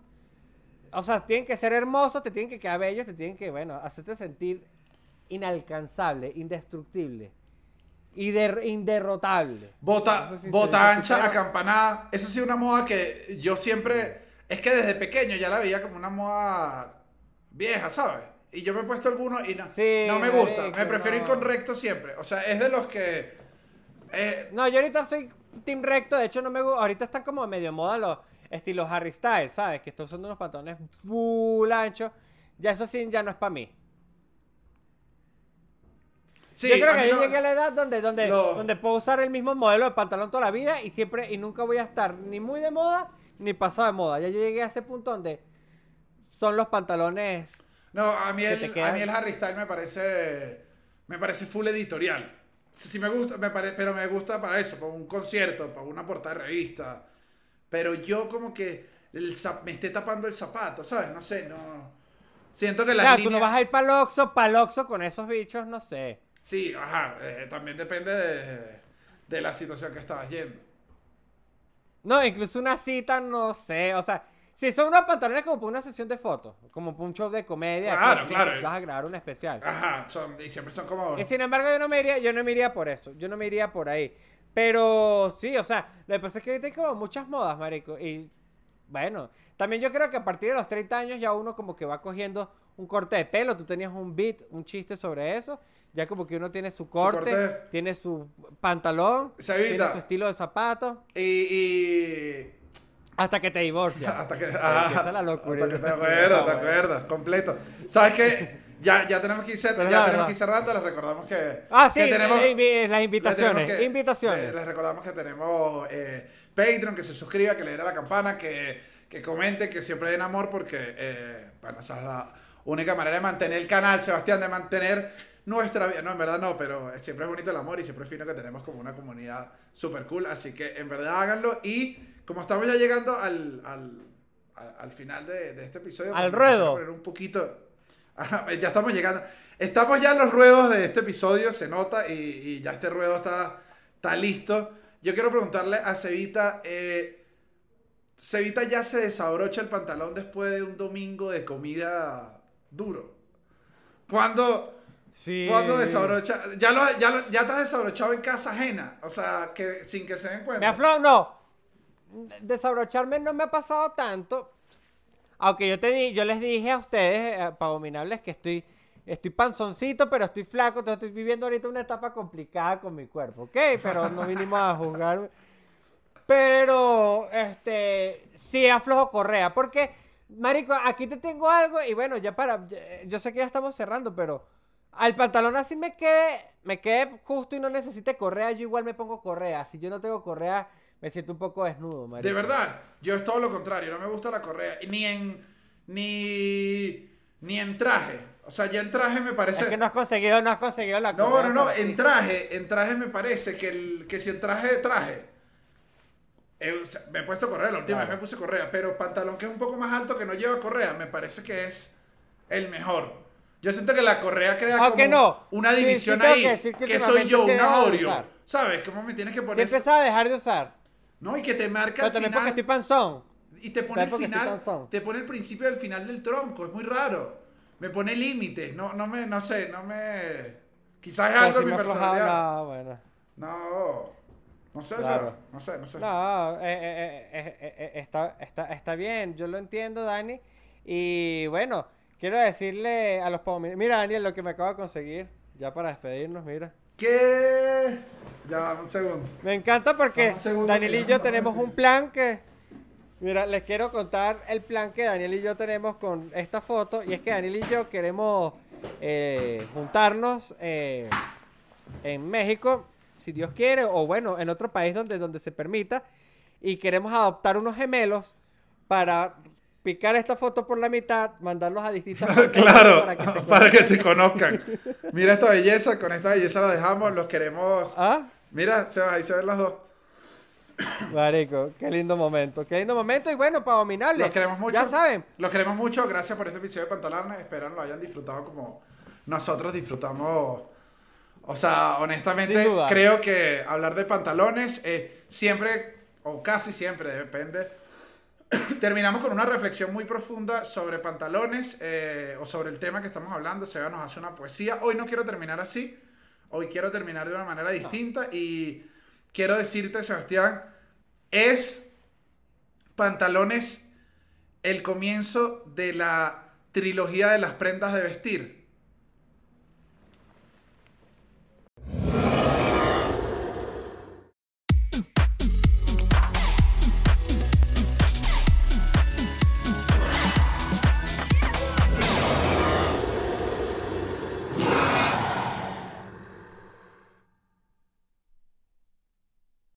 O sea, tienen que ser hermosos, te tienen que quedar bellos, te tienen que, bueno, hacerte sentir inalcanzable, indestructible y der- inderrotable. Bota, bota sí, sí, ancha, acampanada. Eso sí una moda que yo siempre. Es que desde pequeño ya la veía como una moda vieja, ¿sabes? Y yo me he puesto algunos y no, Sí, no me gusta. me prefiero ir no. con recto siempre. O sea, es de los que. eh, No, yo ahorita soy team recto, de hecho no me gusta, ahorita están como medio moda los estilos Harry Styles, ¿sabes? Que estos son unos pantalones full ancho. Ya eso sí, ya no es para mí. Sí, yo creo que yo no- llegué a la edad donde, donde, Lo- donde puedo usar el mismo modelo de pantalón toda la vida y siempre y nunca voy a estar ni muy de moda ni pasado de moda. Ya yo llegué a ese punto donde son los pantalones. No, a mí, el, a mí el Harry Styles me parece. Me parece full editorial. Sí, sí me gusta, me pare- pero me gusta para eso, para un concierto, para una portada de revista. Pero yo como que el me esté tapando el zapato, ¿sabes? No sé, no. Siento que la Claro, tú no vas a ir para el Oxxo, para el Oxxo con esos bichos, no sé. Sí, ajá. eh, también depende de, de la situación que estabas yendo. No, incluso una cita, no sé. O sea, si son unos pantalones como para una sesión de fotos, como para un show de comedia, Claro, que claro. Vas a grabar un especial. Ajá, son, y siempre son como. Y sin embargo, yo no me iría, yo no me iría por eso. Yo no me iría por ahí. Pero sí, o sea, lo que pasa es que ahorita hay como muchas modas, marico. Y bueno, también yo creo que a partir de los 30 años ya uno como que va cogiendo un corte de pelo. Tú tenías un beat, un chiste sobre eso. Ya como que uno tiene su corte, corte. tiene su pantalón, tiene su estilo de zapato. Y. y... Hasta que te divorcias. *laughs* Hasta que. Empieza la locura. Hasta que te *laughs* acuerdas, te acuerdas, completo. ¿Sabes qué? Ya, ya tenemos que ir, ya tenemos que ir cerrando, les recordamos que. Ah, sí, que tenemos, eh, invi- las les invitaciones. tenemos que- invitaciones. Les, les recordamos que tenemos eh, Patreon, que se suscriba, que le dé a la campana, que, que comente, que siempre den amor, porque, eh, bueno, esa es la única manera de mantener el canal, Sebastián, de mantener nuestra vida. No, en verdad no, pero siempre es bonito el amor y siempre es fino que tenemos como una comunidad súper cool. Así que en verdad háganlo. Y como estamos ya llegando al, al, al- al final de, de este episodio, Al ruedo. poner un poquito. *laughs* Ya estamos llegando. Estamos ya en los ruedos de este episodio, se nota, y, y ya este ruedo está, está listo. Yo quiero preguntarle a Cevita, eh, Cevita ya se desabrocha el pantalón después de un domingo de comida duro. ¿Cuándo, Sí. ¿cuándo desabrocha? Ya, lo, ya, lo- ya has desabrochado en casa ajena, o sea, que sin que se den Me cuenta. aflo, no. Desabrocharme no me ha pasado tanto. Aunque yo te di, yo les dije a ustedes, eh, abominables, que estoy, estoy panzoncito, pero estoy flaco. Entonces estoy viviendo ahorita una etapa complicada con mi cuerpo, ¿ok? Pero no *laughs* vinimos a juzgar. Pero, este, sí aflojo correa. Porque, marico, aquí te tengo algo y bueno, ya para, yo sé que ya estamos cerrando, pero al pantalón así me quede, me quede justo y no necesite correa, yo igual me pongo correa. Si yo no tengo correa, me siento un poco desnudo, marico. De verdad, yo es todo lo contrario, no me gusta la correa, ni en, ni, ni en traje. O sea, ya en traje me parece... Es que no has conseguido, no has conseguido la No, correa. no, no, para en traje, en traje me parece que, el, que si en traje de traje, eh, o sea, me he puesto correa, la última Claro. vez me puse correa, pero pantalón que es un poco más alto que no lleva correa, me parece que es el mejor. Yo siento que la correa crea Aunque como no. una Sí, sí división tengo ahí, que que que soy yo, sí una Oreo. ¿Sabes? ¿Cómo me tienes que Sí poner? empezaba a dejar de usar. No, y que te marca Pero el también porque final. estoy panzón. Y te pone el ¿Sabes final, te pone el principio del final del tronco, es muy raro. Me pone límites, no, no me, no sé, no me... Quizás es algo si de mi me aflojaba- personalidad. No, bueno. No, no sé, Claro. no sé, no sé. No, eh, eh, eh, eh, eh, está, está, está bien, yo lo entiendo, Dani. Y bueno, quiero decirle a los pomos, mira Daniel, lo que me acabo de conseguir, ya para despedirnos, mira. ¿Qué? Ya, un segundo. Me encanta porque segundo Daniel y yo tenemos un plan que... Mira, les quiero contar el plan que Daniel y yo tenemos con esta foto. Y es que Daniel y yo queremos eh, juntarnos eh, en México, si Dios quiere, o bueno, en otro país donde, donde se permita. Y queremos adoptar unos gemelos para picar esta foto por la mitad, mandarlos a distintas *laughs* claro, para que se *laughs* para que conozcan. se conozcan. Mira esta belleza, con esta belleza la dejamos, los queremos. ¿Ah? Mira, se ahí se ven las dos. Marico, qué lindo momento, qué lindo momento. Y bueno, para dominarles. Los queremos mucho. Ya saben, Los queremos mucho. Gracias por este episodio de Pantalones. Espero lo hayan disfrutado como nosotros disfrutamos. O sea, honestamente, creo que hablar de pantalones eh, siempre, o casi siempre, depende. *coughs* Terminamos con una reflexión muy profunda sobre pantalones eh, o sobre el tema que estamos hablando. Seba nos hace una poesía. Hoy no quiero terminar así. Hoy quiero terminar de una manera distinta. Y quiero decirte, Sebastián, es pantalones el comienzo de la trilogía de las prendas de vestir.